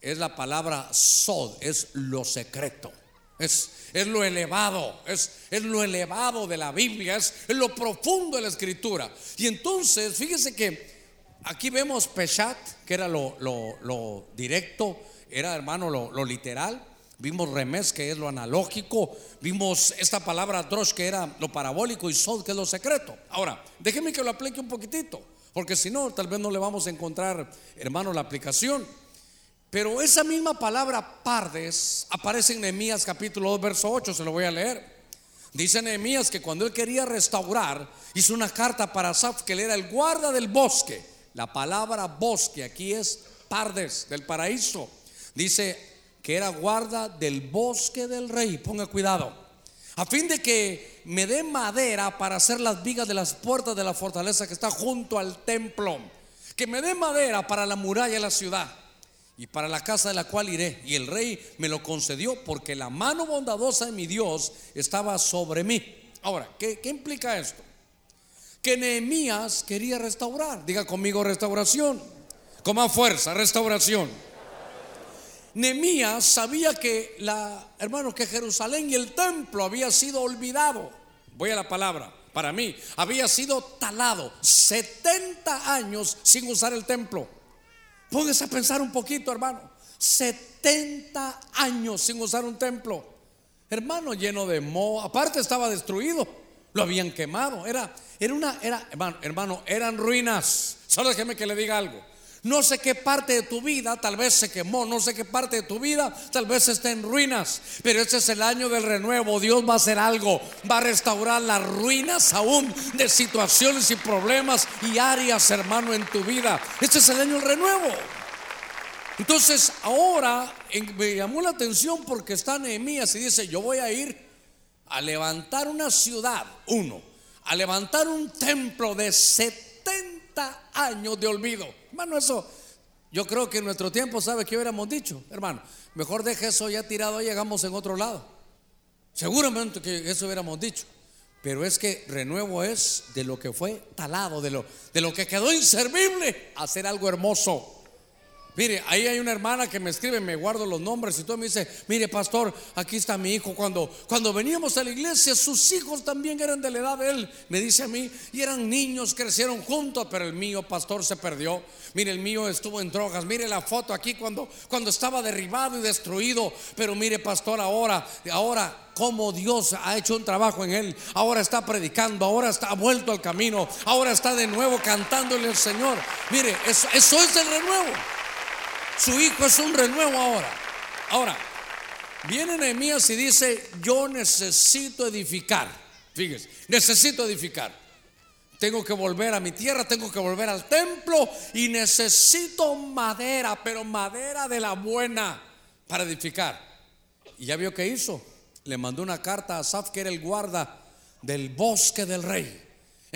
es la palabra sod, es lo secreto. Es, es lo elevado, es, es, lo elevado de la Biblia, es, lo profundo de la escritura. Y entonces, fíjese que aquí vemos Peshat, que era lo, lo, lo directo, era, hermano, lo, literal. Vimos remes, que es lo analógico. Vimos esta palabra drosh, que era lo parabólico, y sod, que es lo secreto. Ahora, déjeme que lo aplique un poquitito, porque si no, tal vez no le vamos a encontrar, hermano, la aplicación. Pero esa misma palabra pardes aparece en Nehemías capítulo 2, verso 8, se lo voy a leer. Dice Nehemías que cuando él quería restaurar, hizo una carta para Asaf, que él era el guarda del bosque. La palabra bosque aquí es pardes, del paraíso. Dice que era guarda del bosque del rey. Ponga cuidado. A fin de que me dé madera para hacer las vigas de las puertas de la fortaleza que está junto al templo. Que me dé madera para la muralla de la ciudad y para la casa de la cual iré. Y el rey me lo concedió porque la mano bondadosa de mi Dios estaba sobre mí. Ahora, ¿qué, implica esto? Que Nehemías quería restaurar. Diga conmigo restauración. Con más fuerza, restauración. Nehemías sabía que la, hermano, que Jerusalén y el templo había sido olvidado. Voy a la palabra. Para mí, había sido talado 70 años sin usar el templo. Póngase a pensar un poquito, hermano. 70 años sin usar un templo. Hermano, lleno de moho. Aparte estaba destruido. Lo habían quemado. Era, era una, era, hermano, hermano, eran ruinas. Solo déjeme que le diga algo. No sé qué parte de tu vida tal vez se quemó, no sé qué parte de tu vida tal vez esté en ruinas, pero este es el año del renuevo. Dios va a hacer algo, va a restaurar las ruinas aún de situaciones y problemas y áreas, hermano, en tu vida. Este es el año del renuevo. Entonces, ahora me llamó la atención porque está Nehemías y dice: Yo voy a ir a levantar una ciudad, uno, a levantar un templo de 70 años de olvido. Hermano, eso yo creo que en nuestro tiempo, ¿sabe qué hubiéramos dicho? Hermano, mejor deje eso ya tirado y llegamos en otro lado. Seguramente que eso hubiéramos dicho. Pero es que renuevo es de lo que fue talado, de lo, de lo que quedó inservible, hacer algo hermoso. Mire, ahí hay una hermana que me escribe, me guardo los nombres y todo me dice, mire pastor, aquí está mi hijo. Cuando, cuando veníamos a la iglesia, sus hijos también eran de la edad de él, me dice a mí, y eran niños, crecieron juntos, pero el mío, pastor, se perdió. Mire, el mío estuvo en drogas. Mire la foto aquí cuando, cuando estaba derribado y destruido. Pero mire, pastor, ahora, ahora cómo Dios ha hecho un trabajo en él. Ahora está predicando, ahora está vuelto al camino, ahora está de nuevo cantándole al Señor. Mire, eso, eso es el renuevo. Su hijo es un renuevo ahora. Ahora, viene Nehemías y dice, yo necesito edificar. Fíjese, necesito edificar. Tengo que volver a mi tierra, tengo que volver al templo y necesito madera, pero madera de la buena para edificar. Y ya vio que hizo. Le mandó una carta a Asaf, que era el guarda del bosque del rey.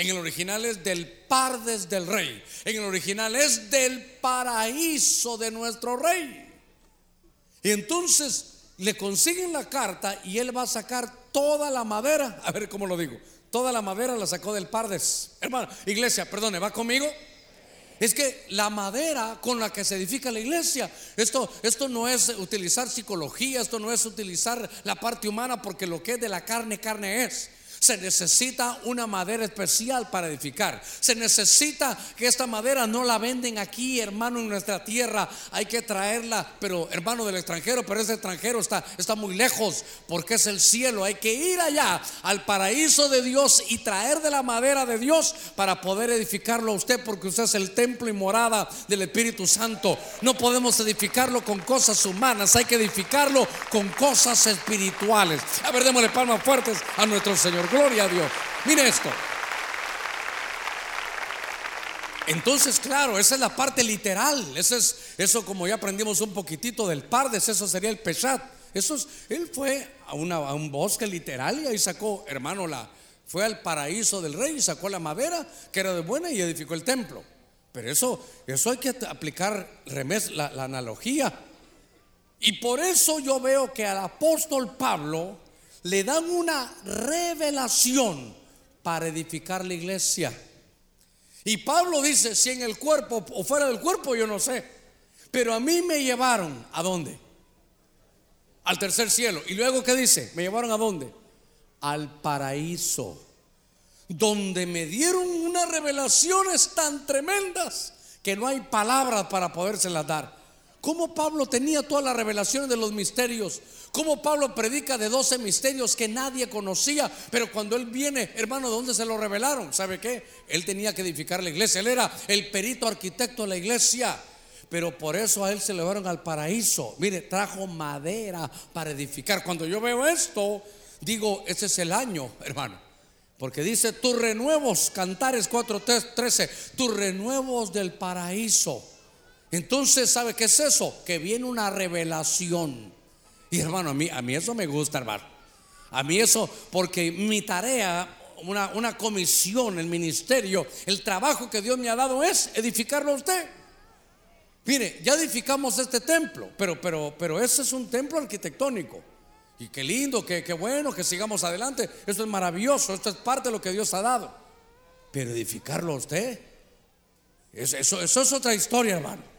En el original es del pardes del rey. En el original es del paraíso de nuestro rey. Y entonces le consiguen la carta y él va a sacar toda la madera. A ver cómo lo digo. Toda la madera la sacó del pardes. Hermano, iglesia, perdone, ¿va conmigo? Es que la madera con la que se edifica la iglesia, esto, esto no es utilizar psicología, esto no es utilizar la parte humana, porque lo que es de la carne, carne es. Se necesita una madera especial para edificar. Se necesita que esta madera no la venden aquí, hermano, en nuestra tierra. Hay que traerla, pero hermano del extranjero, pero ese extranjero está, está muy lejos porque es el cielo. Hay que ir allá al paraíso de Dios y traer de la madera de Dios para poder edificarlo a usted porque usted es el templo y morada del Espíritu Santo. No podemos edificarlo con cosas humanas, hay que edificarlo con cosas espirituales. A ver, démosle palmas fuertes a nuestro Señor. Gloria a Dios. Mire esto. Entonces, claro, esa es la parte literal. Eso es, eso como ya aprendimos un poquitito del Pardes, eso sería el Peshat. Eso es, él fue a, una, a un bosque literal y ahí sacó, hermano, la, fue al paraíso del rey y sacó la madera que era de buena y edificó el templo. Pero eso, eso hay que aplicar la, la analogía. Y por eso yo veo que al apóstol Pablo le dan una revelación para edificar la iglesia. Y Pablo dice, si en el cuerpo o fuera del cuerpo, yo no sé. Pero a mí me llevaron, ¿a dónde? Al tercer cielo. Y luego, ¿qué dice? ¿Me llevaron a dónde? Al paraíso. Donde me dieron unas revelaciones tan tremendas que no hay palabras para podérselas dar. ¿Cómo Pablo tenía todas las revelaciones de los misterios? ¿Cómo Pablo predica de 12 misterios que nadie conocía? Pero cuando él viene, hermano, ¿de dónde se lo revelaron? ¿Sabe qué? Él tenía que edificar la iglesia. Él era el perito arquitecto de la iglesia. Pero por eso a él se le llevaron al paraíso. Mire, trajo madera para edificar. Cuando yo veo esto, digo, ese es el año, hermano. Porque dice, tus renuevos, Cantares 4.13, tus renuevos del paraíso. Entonces, ¿sabe qué es eso? Que viene una revelación. Y hermano, a mí, a mí eso me gusta, hermano. A mí eso, porque mi tarea, una, una comisión, el ministerio, el trabajo que Dios me ha dado es edificarlo a usted. Mire, ya edificamos este templo, pero, pero, pero ese es un templo arquitectónico. Y qué lindo, qué, qué bueno que sigamos adelante. Esto es maravilloso, esto es parte de lo que Dios ha dado. Pero edificarlo a usted, eso, eso, eso es otra historia, hermano.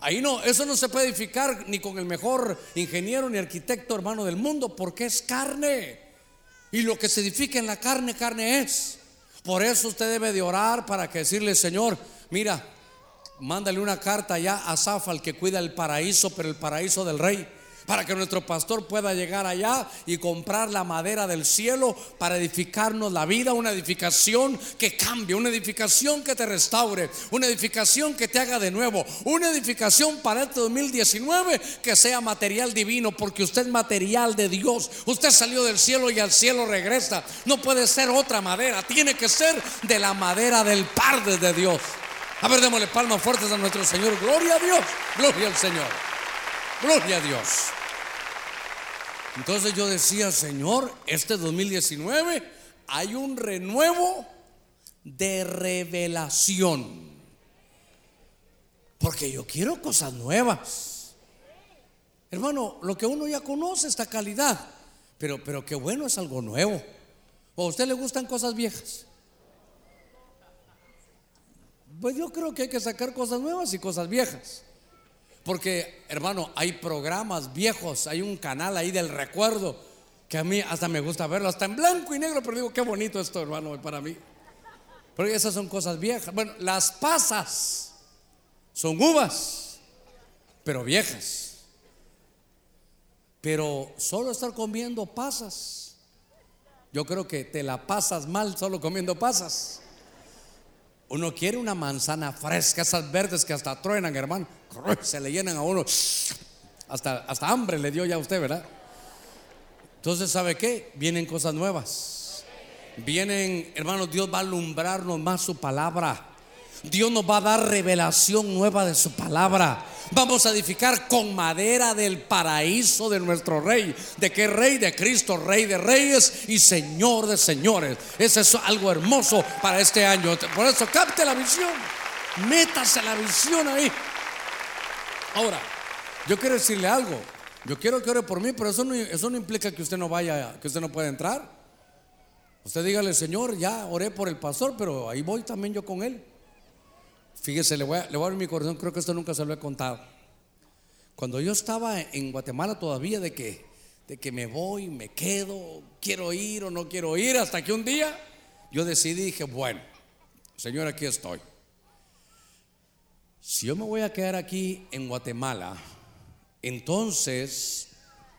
Ahí no, eso no se puede edificar ni con el mejor ingeniero ni arquitecto hermano del mundo, porque es carne. Y lo que se edifica en la carne, carne es. Por eso usted debe de orar para que decirle, Señor, mira, mándale una carta ya a Zafal que cuida el paraíso, pero el paraíso del rey para que nuestro pastor pueda llegar allá y comprar la madera del cielo para edificarnos la vida, una edificación que cambie, una edificación que te restaure, una edificación que te haga de nuevo, una edificación para este 2019 que sea material divino, porque usted es material de Dios, usted salió del cielo y al cielo regresa, no puede ser otra madera, tiene que ser de la madera del Padre de Dios. A ver, démosle palmas fuertes a nuestro Señor. Gloria a Dios. Gloria al Señor. Gloria a Dios. Entonces yo decía, Señor, este 2019 hay un renuevo de revelación. Porque yo quiero cosas nuevas. Hermano, lo que uno ya conoce, esta calidad. Pero, pero qué bueno es algo nuevo. ¿O a usted le gustan cosas viejas? Pues yo creo que hay que sacar cosas nuevas y cosas viejas. Porque, hermano, hay programas viejos, hay un canal ahí del recuerdo que a mí hasta me gusta verlo, hasta en blanco y negro, pero digo, qué bonito esto, hermano, para mí. Porque esas son cosas viejas. Bueno, las pasas son uvas, pero viejas. Pero solo estar comiendo pasas, yo creo que te la pasas mal solo comiendo pasas. Uno quiere una manzana fresca, esas verdes que hasta truenan, hermano. Se le llenan a uno. Hasta, hasta hambre le dio ya a usted, ¿verdad? Entonces, ¿sabe qué? Vienen cosas nuevas. Vienen, hermanos, Dios va a alumbrarnos más su palabra. Dios nos va a dar revelación nueva de su palabra. Vamos a edificar con madera del paraíso de nuestro rey. ¿De qué rey? De Cristo, rey de reyes y señor de señores. Eso es algo hermoso para este año. Por eso capte la visión. Métase la visión ahí. Ahora, yo quiero decirle algo. Yo quiero que ore por mí, pero eso no, eso no implica que usted no vaya, que usted no pueda entrar. Usted dígale, Señor, ya oré por el pastor, pero ahí voy también yo con él. Fíjese, le voy, a, le abrir mi corazón, creo que esto nunca se lo he contado. Cuando yo estaba en Guatemala todavía de que, de que me voy, me quedo, quiero ir o no quiero ir, hasta que un día yo decidí, dije, bueno, Señor, aquí estoy. Si yo me voy a quedar aquí en Guatemala, entonces,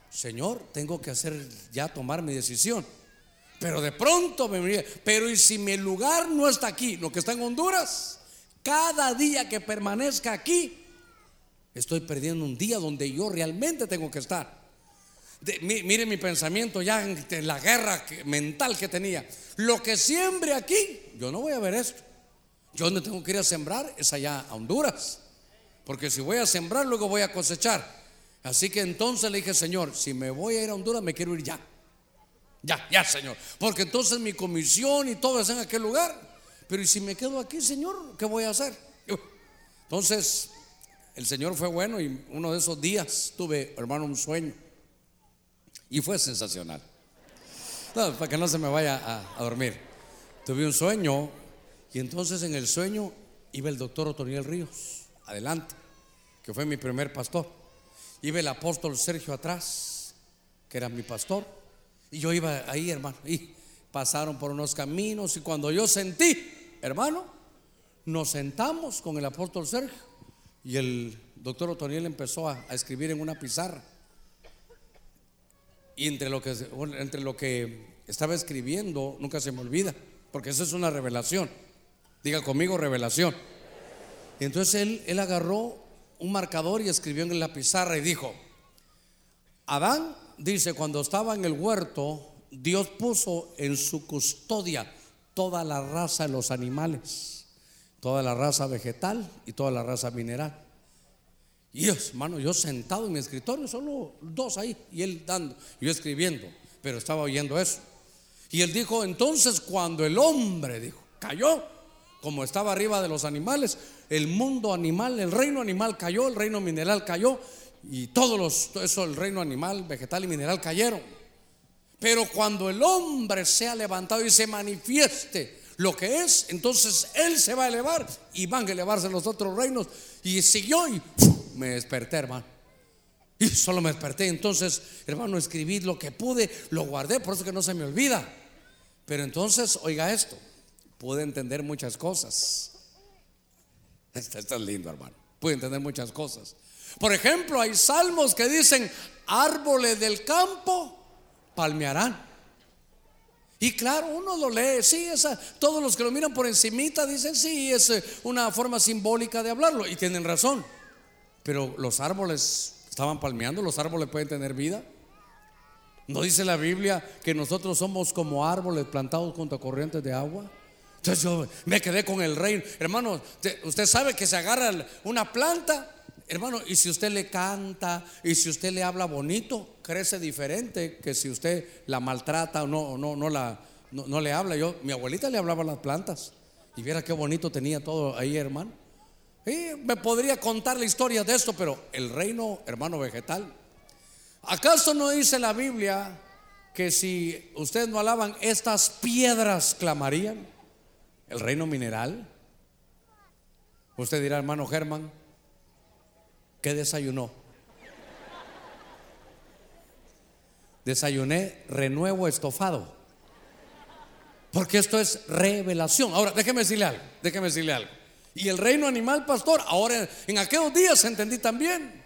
Señor, tengo que hacer ya tomar mi decisión. Pero de pronto me diría, pero ¿y si mi lugar no está aquí, lo que está en Honduras? Cada día que permanezca aquí, estoy perdiendo un día donde yo realmente tengo que estar. mire mi pensamiento ya en, la guerra mental que tenía. Lo que siembre aquí, yo no voy a ver esto. Yo donde tengo que ir a sembrar es allá a Honduras. Porque si voy a sembrar, luego voy a cosechar. Así que entonces le dije, Señor, si me voy a ir a Honduras, me quiero ir ya. Ya, ya, Señor. Porque entonces mi comisión y todo es en aquel lugar. Pero ¿y si me quedo aquí, Señor? ¿Qué voy a hacer? Entonces, el Señor fue bueno y uno de esos días tuve, hermano, un sueño. Y fue sensacional. para que no se me vaya a, dormir. Tuve un sueño y entonces en el sueño iba el doctor Otoniel Ríos, adelante, que fue mi primer pastor. Iba el apóstol Sergio atrás, que era mi pastor. Y yo iba ahí, hermano. Y pasaron por unos caminos y cuando yo sentí hermano, nos sentamos con el apóstol Sergio y el doctor Otoniel empezó a, escribir en una pizarra. Y entre lo, que, entre lo que estaba escribiendo, nunca se me olvida, porque eso es una revelación. Diga conmigo, revelación. Y entonces él, él agarró un marcador y escribió en la pizarra y dijo, Adán dice, cuando estaba en el huerto, Dios puso en su custodia toda la raza de los animales, toda la raza vegetal y toda la raza mineral. Y yo, hermano, yo sentado en mi escritorio, solo dos ahí, y él dando, yo escribiendo, pero estaba oyendo eso. Y él dijo, entonces cuando el hombre, dijo, cayó, como estaba arriba de los animales, el mundo animal, el reino animal cayó, el reino mineral cayó, y todos los, todo eso, el reino animal, vegetal y mineral cayeron. Pero cuando el hombre se ha levantado y se manifieste lo que es, entonces él se va a elevar y van a elevarse los otros reinos. Y siguió y me desperté, hermano. Y solo me desperté. Entonces, hermano, escribí lo que pude, lo guardé, por eso que no se me olvida. Pero entonces, oiga esto, pude entender muchas cosas. Esto, esto es lindo, hermano. Pude entender muchas cosas. Por ejemplo, hay salmos que dicen, árboles del campo palmearán. Y claro, uno lo lee, sí, esa, todos los que lo miran por encimita dicen, sí, es eh, una forma simbólica de hablarlo, y tienen razón. Pero los árboles estaban palmeando, los árboles pueden tener vida. ¿No dice la Biblia que nosotros somos como árboles plantados junto a corrientes de agua? Entonces yo me quedé con el reino. Hermano, usted sabe que se agarra una planta Hermano, y si usted le canta y si usted le habla bonito, crece diferente que si usted la maltrata o no, no, no, la, no, le habla. Yo, mi abuelita le hablaba a las plantas y viera qué bonito tenía todo ahí, hermano. Y me podría contar la historia de esto, pero el reino, hermano vegetal. ¿Acaso no dice la Biblia que si ustedes no alaban, estas piedras clamarían? El reino mineral. Usted dirá, hermano Germán, ¿Qué desayunó? Desayuné renuevo estofado. Porque esto es revelación. Ahora, déjeme decirle algo, déjeme decirle algo. Y el reino animal, pastor, ahora en aquellos días entendí también.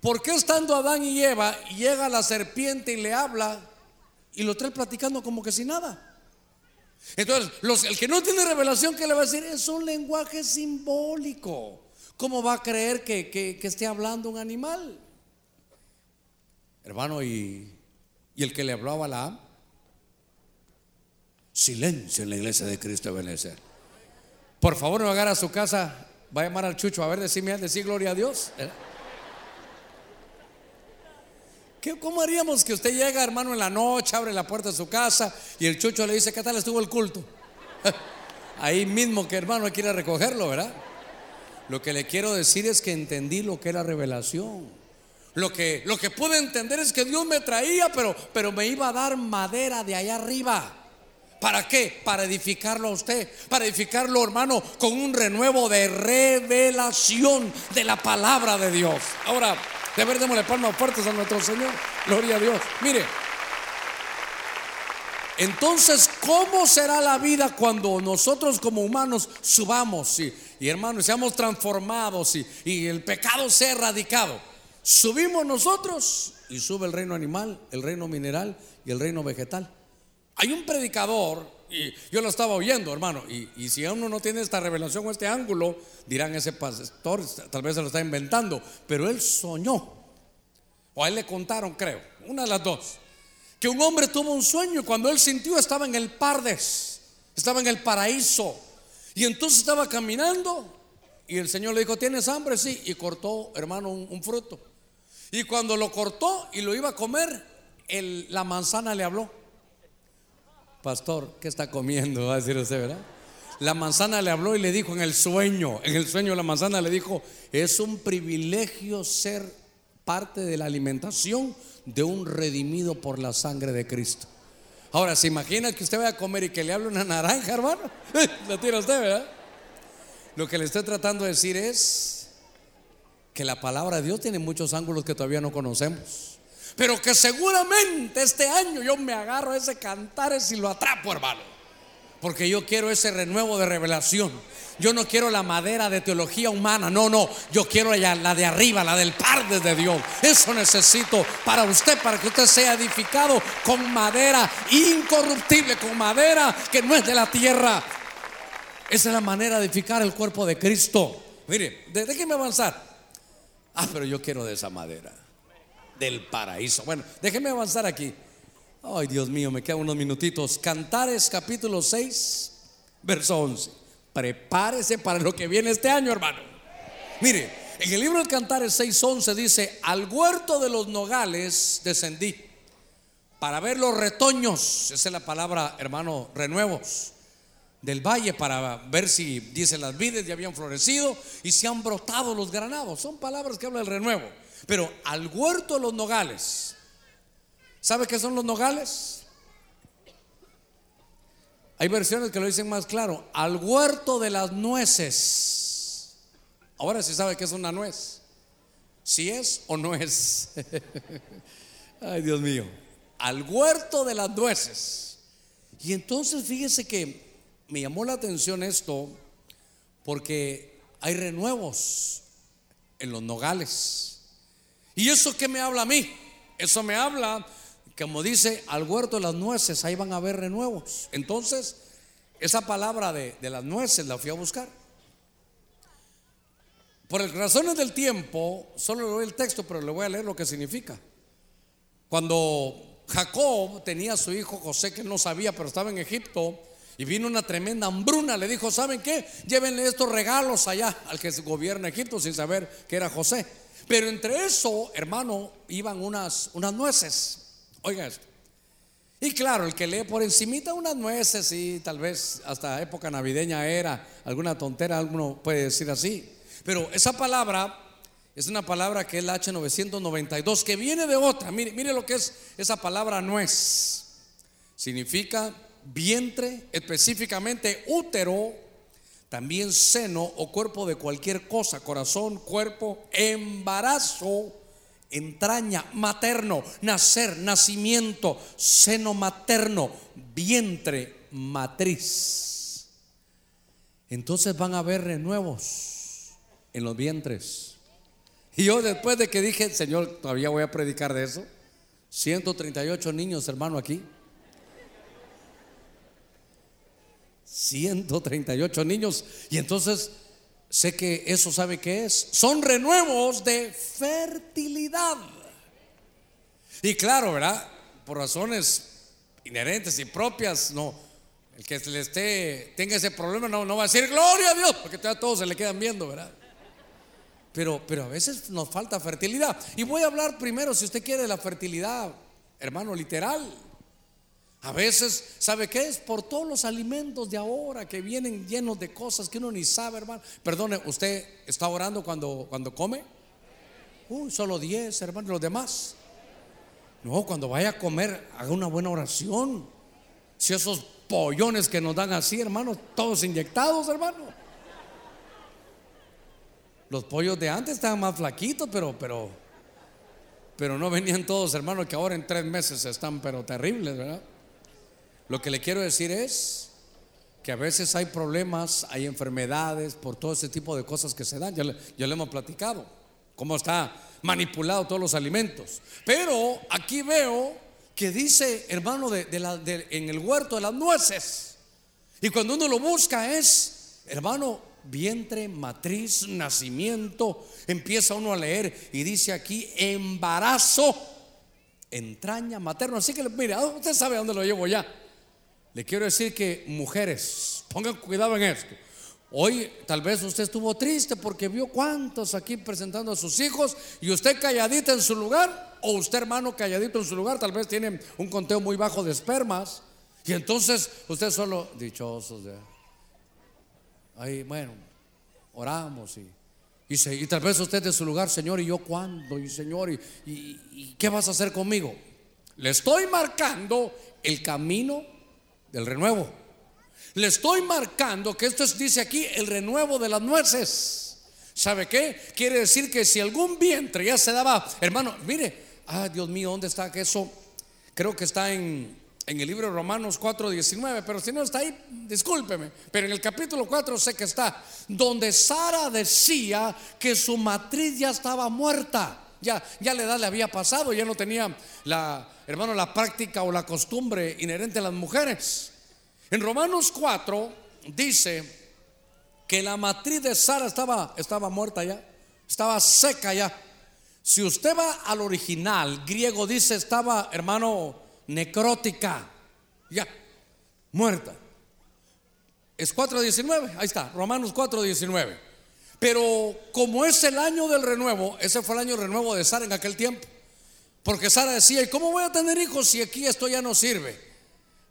¿Por qué estando Adán y Eva llega la serpiente y le habla y lo trae platicando como que sin nada? Entonces, el que no tiene revelación, ¿qué le va a decir? Es un lenguaje simbólico. ¿Cómo va a creer que, esté hablando un animal? Hermano, y, el que le habló a silencio en la iglesia de Cristo de. Por favor, no agarra a su casa, va a llamar al chucho, a ver, decime, decir gloria a Dios. ¿Eh? ¿Qué, ¿Cómo haríamos que usted llega, hermano, en la noche, abre la puerta de su casa y el chucho le dice, ¿qué tal estuvo el culto? Ahí mismo que hermano quiere recogerlo, ¿verdad? Lo que le quiero decir es que entendí lo que era revelación. Lo que, lo que pude entender es que Dios me traía, pero, pero me iba a dar madera de allá arriba. ¿Para qué? Para edificarlo a usted, para edificarlo, hermano, con un renuevo de revelación de la palabra de Dios. Ahora, de ver, démosle palmas fuertes a nuestro Señor. Gloria a Dios. Mire, entonces, ¿cómo será la vida cuando nosotros como humanos subamos y, hermanos seamos transformados y, el pecado sea erradicado? Subimos nosotros y sube el reino animal, el reino mineral y el reino vegetal. Hay un predicador, y yo lo estaba oyendo, hermano, y, y, si uno no tiene esta revelación o este ángulo, dirán ese pastor, tal vez se lo está inventando, pero él soñó, o a él le contaron, creo, una de las dos que un hombre tuvo un sueño y cuando él sintió estaba en el Pardes, estaba en el paraíso. Y entonces estaba caminando y el Señor le dijo, ¿tienes hambre? Sí. Y cortó, hermano, un, fruto. Y cuando lo cortó y lo iba a comer, la manzana le habló. Pastor, ¿qué está comiendo? Va a decir usted, ¿verdad? La manzana le habló y le dijo en el sueño, en el sueño la manzana le dijo, es un privilegio ser parte de la alimentación de un redimido por la sangre de Cristo. Ahora, ¿se imagina que usted vaya a comer y que le hable una naranja, hermano? Lo tira usted, ¿verdad? Lo que le estoy tratando de decir es que la palabra de Dios tiene muchos ángulos que todavía no conocemos. Pero que seguramente este año yo me agarro a ese cantar y lo atrapo, hermano. Porque yo quiero ese renuevo de revelación. Yo no quiero la madera de teología humana, no, no. Yo quiero la de arriba, la del par de Dios. Eso necesito para usted, para que usted sea edificado con madera incorruptible, con madera que no es de la tierra. Esa es la manera de edificar el cuerpo de Cristo. Mire, déjeme avanzar. Ah, pero yo quiero de esa madera, del paraíso. Bueno, déjeme avanzar aquí. Ay, Dios mío, me quedan unos minutitos. Cantares capítulo 6, verso 11. Prepárese para lo que viene este año, hermano. Mire, en el libro del Cantares 6:11 dice, al huerto de los nogales descendí para ver los retoños, esa es la palabra, hermano, renuevos del valle para ver si, dice, las vides ya habían florecido y si han brotado los granados. Son palabras que habla del renuevo. Pero al huerto de los nogales, ¿sabe qué son los nogales? Hay versiones que lo dicen más claro. Al huerto de las nueces. Ahora sí sabe que es una nuez. Si es o no es. Ay, Dios mío. Al huerto de las nueces. Y entonces fíjese que me llamó la atención esto porque hay renuevos en los nogales. ¿Y eso qué me habla a mí? Eso me habla, como dice, al huerto de las nueces, ahí van a haber renuevos. Entonces, esa palabra de, las nueces la fui a buscar. Por razones del tiempo, solo le doy el texto, pero le voy a leer lo que significa. Cuando Jacob tenía a su hijo José, que no sabía, pero estaba en Egipto, y vino una tremenda hambruna. Le dijo, ¿saben qué? Llévenle estos regalos allá al que gobierna Egipto sin saber que era José. Pero entre eso, hermano, iban unas, unas nueces. Oiga esto. Y claro, el que lee por encimita unas nueces y tal vez hasta época navideña era alguna tontera, alguno puede decir así. Pero esa palabra es una palabra que es la H992, que viene de otra. Mire, mire lo que es esa palabra nuez. Significa vientre, específicamente útero, también seno o cuerpo de cualquier cosa, corazón, cuerpo, embarazo, entraña, materno, nacer, nacimiento, seno materno, vientre, matriz. Entonces van a haber renuevos en los vientres. Y yo después de que dije, Señor, todavía voy a predicar de eso, 138 niños, hermano, aquí. 138 niños. Y entonces sé que eso sabe qué es. Son renuevos de fertilidad. Y claro, ¿verdad? Por razones inherentes y propias, no. El que le esté, tenga ese problema no, no va a decir gloria a Dios, porque a todos se le quedan viendo, ¿verdad? Pero, pero a veces nos falta fertilidad. Y voy a hablar primero, si usted quiere, de la fertilidad, hermano, literal. A veces, ¿sabe qué es? Por todos los alimentos de ahora que vienen llenos de cosas que uno ni sabe, hermano. Perdone, ¿usted está orando cuando, cuando come? Uy, solo 10, hermano, los demás. No, cuando vaya a comer, haga una buena oración. Si esos pollones que nos dan así, hermano, todos inyectados, hermano. Los pollos de antes estaban más flaquitos, pero, pero, pero no venían todos, hermano, que ahora en tres meses están, pero terribles, ¿verdad? Lo que le quiero decir es que a veces hay problemas, hay enfermedades por todo ese tipo de cosas que se dan. Ya le, hemos platicado cómo está manipulado todos los alimentos. Pero aquí veo que dice, hermano, de, en el huerto de las nueces. Y cuando uno lo busca es, hermano, vientre, matriz, nacimiento. Empieza uno a leer y dice aquí embarazo, entraña materno. Así que mire, usted sabe dónde lo llevo ya. Le quiero decir que mujeres, pongan cuidado en esto. Hoy tal vez usted estuvo triste porque vio cuántos aquí presentando a sus hijos y usted calladita en su lugar o usted hermano calladito en su lugar, tal vez tiene un conteo muy bajo de espermas y entonces usted solo dichosos ya. Ahí, bueno, oramos y, y, tal vez usted de su lugar, Señor, y yo cuándo, y Señor, y, y qué vas a hacer conmigo. Le estoy marcando el camino del renuevo. Le estoy marcando que esto dice aquí el renuevo de las nueces. ¿Sabe qué? Quiere decir que si algún vientre ya se daba, hermano, mire, ah, Dios mío, ¿dónde está eso? Creo que está en, en el libro de Romanos 4:19, pero si no está ahí, discúlpeme. Pero en el capítulo 4 sé que está, donde Sara decía que su matriz ya estaba muerta. Ya, ya la edad le había pasado, ya no tenía la, hermano, la práctica o la costumbre inherente a las mujeres. En Romanos 4 dice que la matriz de Sara estaba, estaba muerta ya, estaba seca ya. Si usted va al original griego, dice estaba, hermano, necrótica. Ya, muerta. Es 4.19, ahí está, Romanos 4.19. Pero como es el año del renuevo, ese fue el año renuevo de Sara en aquel tiempo. Porque Sara decía, ¿y cómo voy a tener hijos si aquí esto ya no sirve?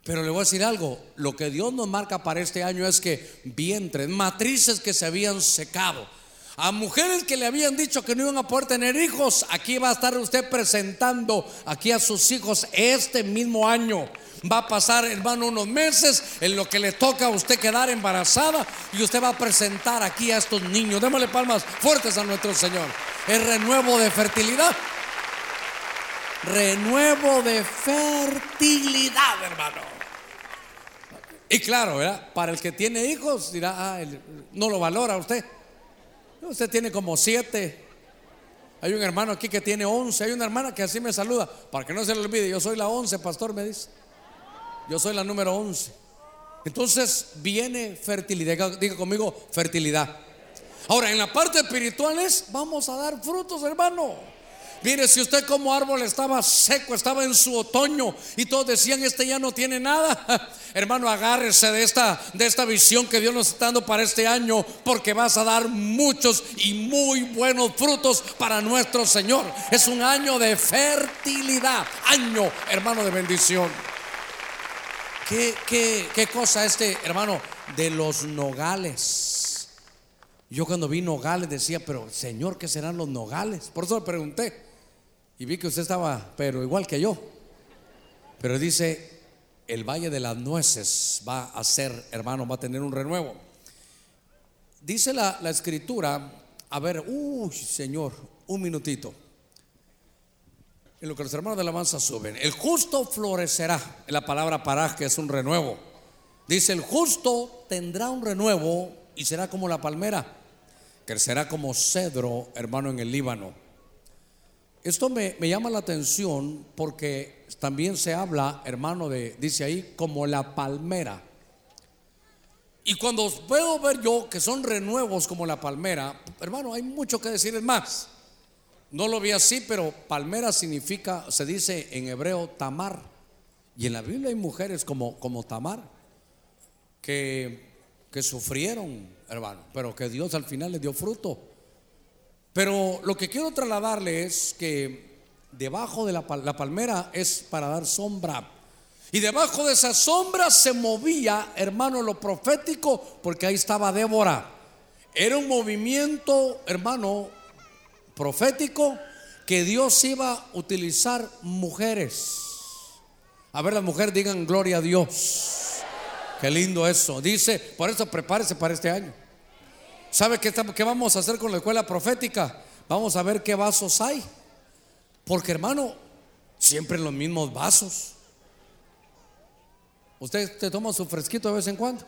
Pero le voy a decir algo, lo que Dios nos marca para este año es que vientres, matrices que se habían secado, a mujeres que le habían dicho que no iban a poder tener hijos, aquí va a estar usted presentando aquí a sus hijos este mismo año. Va a pasar, hermano, unos meses en lo que le toca a usted quedar embarazada y usted va a presentar aquí a estos niños. Démosle palmas fuertes a nuestro Señor. El renuevo de fertilidad. Renuevo de fertilidad, hermano. Y claro. Para el que tiene hijos, dirá, ah, no lo valora usted. Usted tiene como siete. Hay un hermano aquí que tiene once. Hay una hermana que así me saluda. Para que no se le olvide, yo soy la once, pastor, me dice. Yo soy la número 11. Entonces viene fertilidad. Diga conmigo, fertilidad. Ahora, en la parte espiritual es, vamos a dar frutos, hermano. Mire, si usted como árbol estaba seco, estaba en su otoño y todos decían, este ya no tiene nada, hermano, agárrese de esta, de esta visión que Dios nos está dando para este año, porque vas a dar muchos y muy buenos frutos para nuestro Señor. Es un año de fertilidad, año, hermano, de bendición. ¿Qué, cosa este, hermano? De los nogales. Yo cuando vi nogales decía, pero Señor, ¿qué serán los nogales? Por eso le pregunté. Y vi que usted estaba, pero igual que yo. Pero dice, el Valle de las Nueces va a ser, hermano, va a tener un renuevo. Dice la, la escritura, a ver, uy, Señor, un minutito en lo que los hermanos de la alabanza suben. El justo florecerá. En la palabra paraj, que es un renuevo. Dice: El justo tendrá un renuevo y será como la palmera. Crecerá como cedro, hermano, en el Líbano. Esto me, me llama la atención porque también se habla, hermano, de, dice ahí, como la palmera. Y cuando puedo ver yo que son renuevos como la palmera, hermano, hay mucho que decir más. No lo vi así, pero palmera significa, se dice en hebreo tamar. Y en la Biblia hay mujeres como, como tamar que, que sufrieron, hermano, pero que Dios al final les dio fruto. Pero lo que quiero trasladarle es que debajo de la, la palmera es para dar sombra. Y debajo de esa sombra se movía, hermano, lo profético, porque ahí estaba Débora. Era un movimiento, hermano, profético que Dios iba a utilizar mujeres. A ver, las mujeres digan gloria a Dios. Qué lindo eso. Dice, por eso prepárese para este año. ¿Sabe qué, vamos a hacer con la escuela profética? Vamos a ver qué vasos hay. Porque hermano, siempre los mismos vasos. ¿Usted te toma su fresquito de vez en cuando?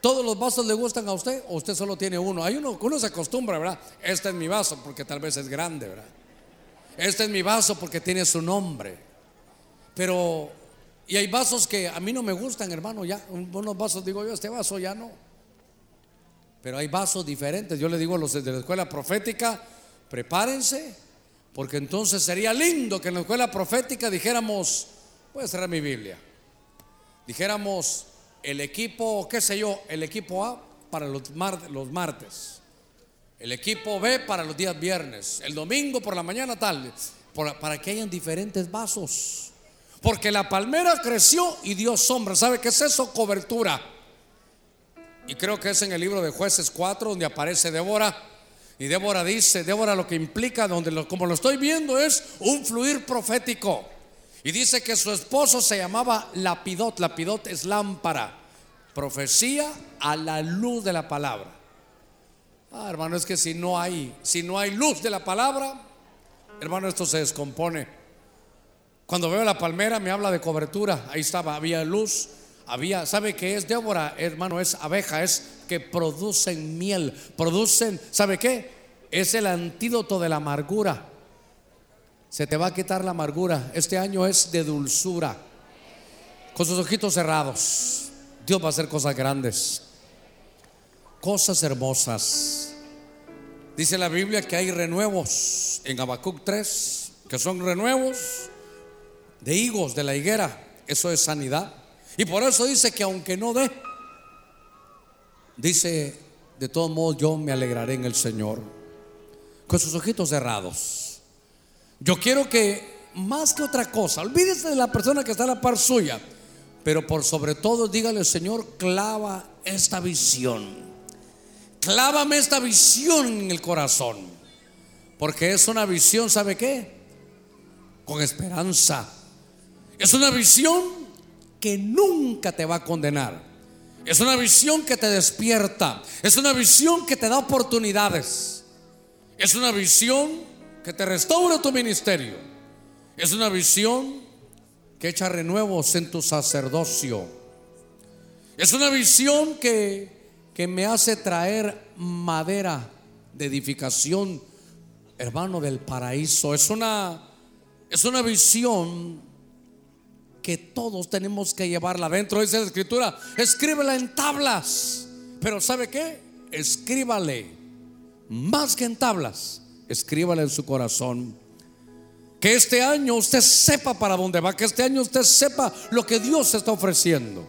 ¿Todos los vasos le gustan a usted o usted solo tiene uno? Hay uno, uno se acostumbra, ¿verdad? Este es mi vaso porque tal vez es grande, ¿verdad? Este es mi vaso porque tiene su nombre. Pero, y hay vasos que a mí no me gustan, hermano, ya. Unos vasos digo yo, este vaso ya no. Pero hay vasos diferentes. Yo le digo a los de la escuela profética, prepárense, porque entonces sería lindo que en la escuela profética dijéramos, voy a cerrar mi Biblia, dijéramos, el equipo, qué sé yo, el equipo A para los, los martes, el equipo B para los días viernes, el domingo por la mañana tal, para que hayan diferentes vasos. Porque la palmera creció y dio sombra. ¿Sabe qué es eso? Cobertura. Y creo que es en el libro de jueces 4 donde aparece Débora. Y Débora dice, Débora lo que implica, donde como lo estoy viendo, es un fluir profético. Y dice que su esposo se llamaba Lapidot. Lapidot es lámpara. Profecía a la luz de la palabra. Ah, hermano, es que si no hay, si no hay luz de la palabra, hermano, esto se descompone. Cuando veo la palmera me habla de cobertura. Ahí estaba, había luz, había, ¿sabe qué es Débora? Hermano, es abeja, es que producen miel, producen, ¿sabe qué? Es el antídoto de la amargura. Se te va a quitar la amargura. Este año es de dulzura. Con sus ojitos cerrados. Dios va a hacer cosas grandes. Cosas hermosas. Dice la Biblia que hay renuevos en Habacuc 3, que son renuevos de higos de la higuera. Eso es sanidad. Y por eso dice que aunque no dé, dice, de todos modos yo me alegraré en el Señor. Con sus ojitos cerrados. Yo quiero que más que otra cosa, olvídese de la persona que está a la par suya, pero por sobre todo dígale, Señor, clava esta visión. Clávame esta visión en el corazón. Porque es una visión, ¿sabe qué? Con esperanza. Es una visión que nunca te va a condenar. Es una visión que te despierta. Es una visión que te da oportunidades. Es una visión que te restaura tu ministerio. Es una visión que echa renuevos en tu sacerdocio. Es una visión que, que me hace traer madera de edificación, hermano del paraíso. Es una, es una visión que todos tenemos que llevarla dentro. Dice la escritura, escríbela en tablas. Pero ¿sabe qué? Escríbale más que en tablas, escríbale en su corazón. Que este año usted sepa para dónde va, que este año usted sepa lo que Dios está ofreciendo.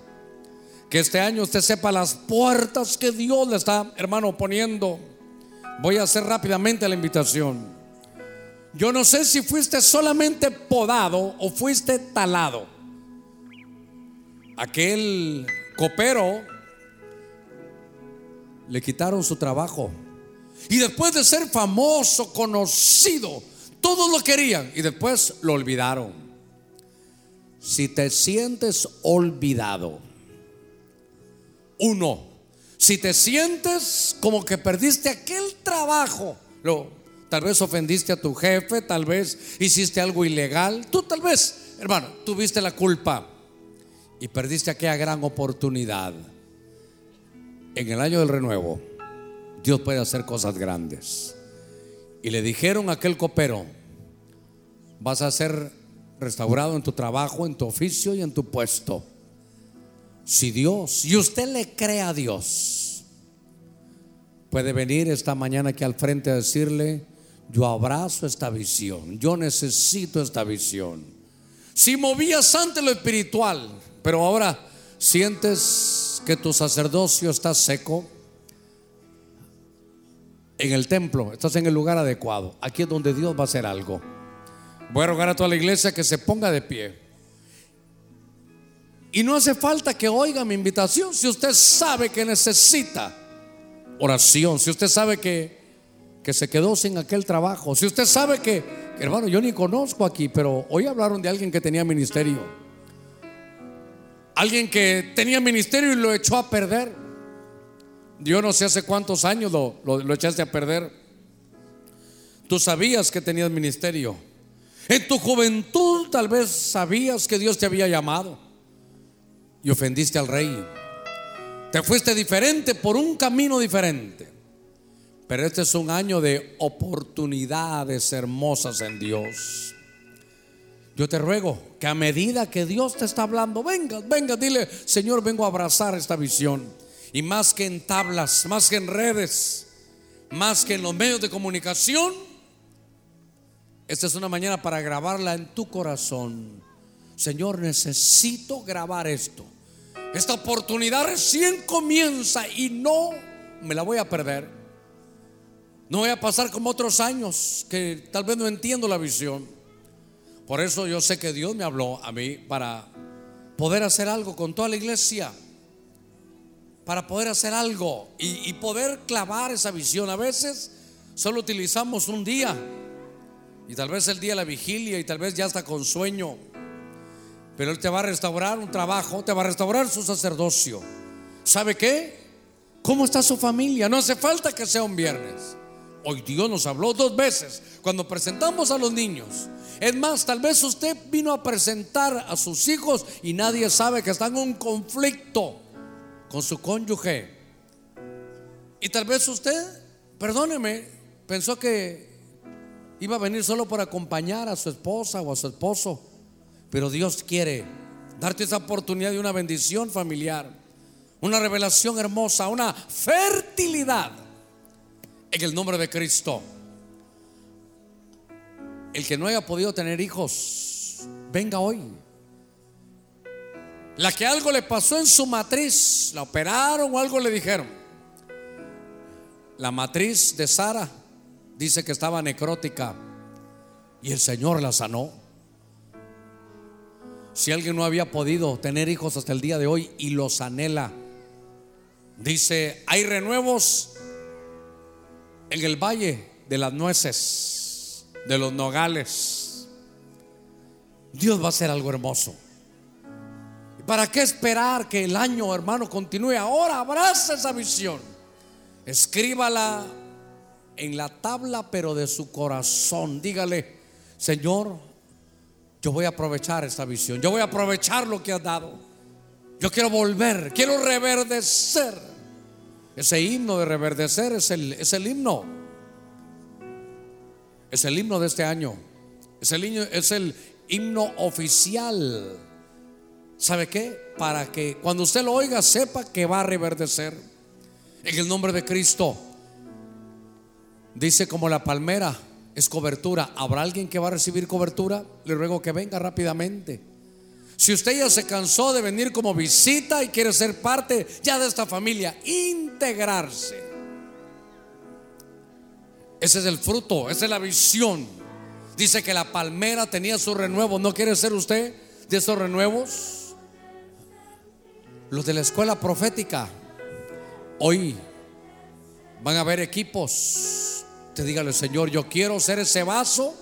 Que este año usted sepa las puertas que Dios le está, hermano, poniendo. Voy a hacer rápidamente la invitación. Yo no sé si fuiste solamente podado o fuiste talado. Aquel copero le quitaron su trabajo. Y después de ser famoso, conocido, todos lo querían y después lo olvidaron. Si te sientes olvidado, uno, si te sientes como que perdiste aquel trabajo, lo, tal vez ofendiste a tu jefe, tal vez hiciste algo ilegal, tú tal vez, hermano, tuviste la culpa y perdiste aquella gran oportunidad. En el año del renuevo, Dios puede hacer cosas grandes. Y le dijeron a aquel copero, vas a ser restaurado en tu trabajo, en tu oficio y en tu puesto. Si Dios, y usted le cree a Dios, puede venir esta mañana aquí al frente a decirle, yo abrazo esta visión, yo necesito esta visión. Si movías ante lo espiritual, pero ahora sientes que tu sacerdocio está seco, en el templo, estás en el lugar adecuado. Aquí es donde Dios va a hacer algo. Voy a rogar a toda la iglesia que se ponga de pie. Y no hace falta que oiga mi invitación si usted sabe que necesita oración, si usted sabe que, que se quedó sin aquel trabajo, si usted sabe que, hermano, yo ni conozco aquí, pero hoy hablaron de alguien que tenía ministerio. Alguien que tenía ministerio y lo echó a perder. Yo no sé hace cuántos años lo, lo, echaste a perder. Tú sabías que tenías ministerio. En tu juventud tal vez sabías que Dios te había llamado y ofendiste al rey. Te fuiste diferente por un camino diferente. Pero este es un año de oportunidades hermosas en Dios. Yo te ruego que a medida que Dios te está hablando, venga, venga, dile, Señor, vengo a abrazar esta visión. Y más que en tablas, más que en redes, más que en los medios de comunicación, esta es una mañana para grabarla en tu corazón. Señor, necesito grabar esto. Esta oportunidad recién comienza y no me la voy a perder. No voy a pasar como otros años que tal vez no entiendo la visión. Por eso yo sé que Dios me habló a mí para poder hacer algo con toda la iglesia para poder hacer algo y, poder clavar esa visión. A veces solo utilizamos un día y tal vez el día de la vigilia y tal vez ya está con sueño. Pero Él te va a restaurar un trabajo, te va a restaurar su sacerdocio. ¿Sabe qué? ¿Cómo está su familia? No hace falta que sea un viernes. Hoy Dios nos habló dos veces cuando presentamos a los niños. Es más, tal vez usted vino a presentar a sus hijos y nadie sabe que están en un conflicto con su cónyuge. Y tal vez usted, perdóneme, pensó que iba a venir solo por acompañar a su esposa o a su esposo. Pero Dios quiere darte esa oportunidad de una bendición familiar, una revelación hermosa, una fertilidad en el nombre de Cristo. El que no haya podido tener hijos, venga hoy. La que algo le pasó en su matriz, la operaron o algo le dijeron. La matriz de Sara dice que estaba necrótica y el Señor la sanó. Si alguien no había podido tener hijos hasta el día de hoy y los anhela, dice, hay renuevos en el valle de las nueces, de los nogales. Dios va a hacer algo hermoso. ¿Para qué esperar que el año, hermano, continúe? Ahora abraza esa visión. Escríbala en la tabla, pero de su corazón. Dígale, Señor, yo voy a aprovechar esta visión. Yo voy a aprovechar lo que has dado. Yo quiero volver, quiero reverdecer. Ese himno de reverdecer es el, es el himno. Es el himno de este año. Es el, himno, oficial. ¿Sabe qué? Para que cuando usted lo oiga sepa que va a reverdecer. En el nombre de Cristo. Dice como la palmera es cobertura. ¿Habrá alguien que va a recibir cobertura? Le ruego que venga rápidamente. Si usted ya se cansó de venir como visita y quiere ser parte ya de esta familia, integrarse. Ese es el fruto, esa es la visión. Dice que la palmera tenía su renuevo. ¿No quiere ser usted de esos renuevos? Los de la escuela profética, hoy van a ver equipos. Te dígale, Señor, yo quiero ser ese vaso.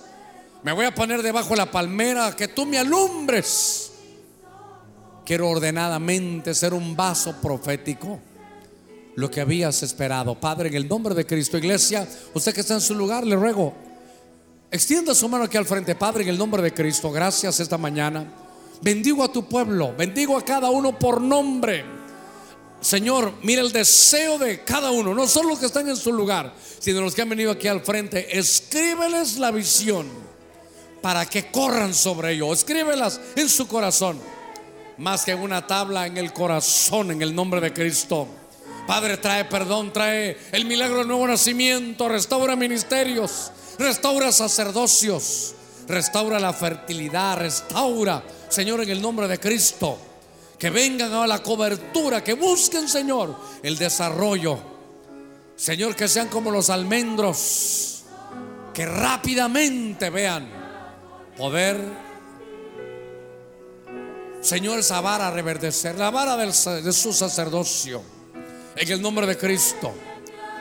Me voy a poner debajo de la palmera, que tú me alumbres. Quiero ordenadamente ser un vaso profético. Lo que habías esperado, Padre, en el nombre de Cristo, iglesia, usted que está en su lugar, le ruego, extienda su mano aquí al frente, Padre, en el nombre de Cristo. Gracias esta mañana. Bendigo a tu pueblo, bendigo a cada uno por nombre. Señor, mira el deseo de cada uno, no solo los que están en su lugar, sino los que han venido aquí al frente. Escríbeles la visión para que corran sobre ello. Escríbelas en su corazón, más que en una tabla, en el corazón, en el nombre de Cristo. Padre, trae perdón, trae el milagro del nuevo nacimiento, restaura ministerios, restaura sacerdocios, restaura la fertilidad, restaura, Señor, en el nombre de Cristo. Que vengan a la cobertura, que busquen, Señor, el desarrollo. Señor, que sean como los almendros, que rápidamente vean poder, Señor, esa vara reverdecer, la vara de su sacerdocio. En el nombre de Cristo,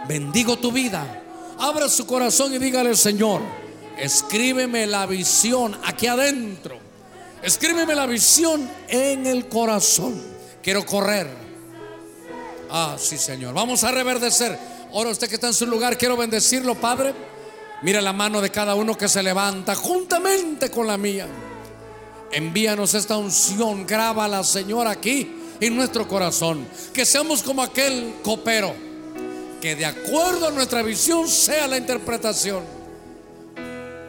bendigo tu vida. Abra su corazón y dígale, Señor, escríbeme la visión aquí adentro. Escríbeme la visión en el corazón. Quiero correr. Ah, sí, Señor. Vamos a reverdecer. Ahora usted que está en su lugar, quiero bendecirlo, Padre. Mira la mano de cada uno que se levanta juntamente con la mía. Envíanos esta unción, grábala, Señor, aquí en nuestro corazón. Que seamos como aquel copero, que de acuerdo a nuestra visión sea la interpretación.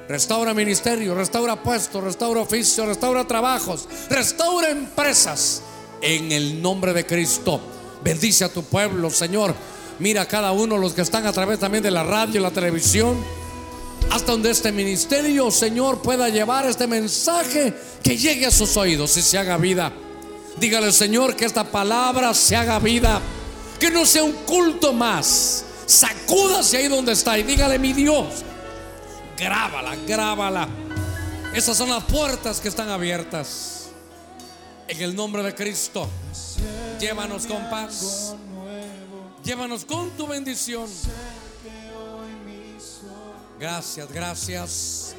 Restaura ministerio, restaura puestos, restaura oficio, restaura trabajos, restaura empresas. En el nombre de Cristo, bendice a tu pueblo, Señor. Mira a cada uno los que están a través también de la radio y la televisión hasta donde este ministerio, Señor, pueda llevar este mensaje que llegue a sus oídos y se haga vida. Dígale, Señor, que esta palabra se haga vida, que no sea un culto más. Sacúdase ahí donde está y dígale, mi Dios, grábala, grábala. Esas son las puertas que están abiertas. En el nombre de Cristo, llévanos con paz. Llévanos con tu bendición. Gracias, gracias.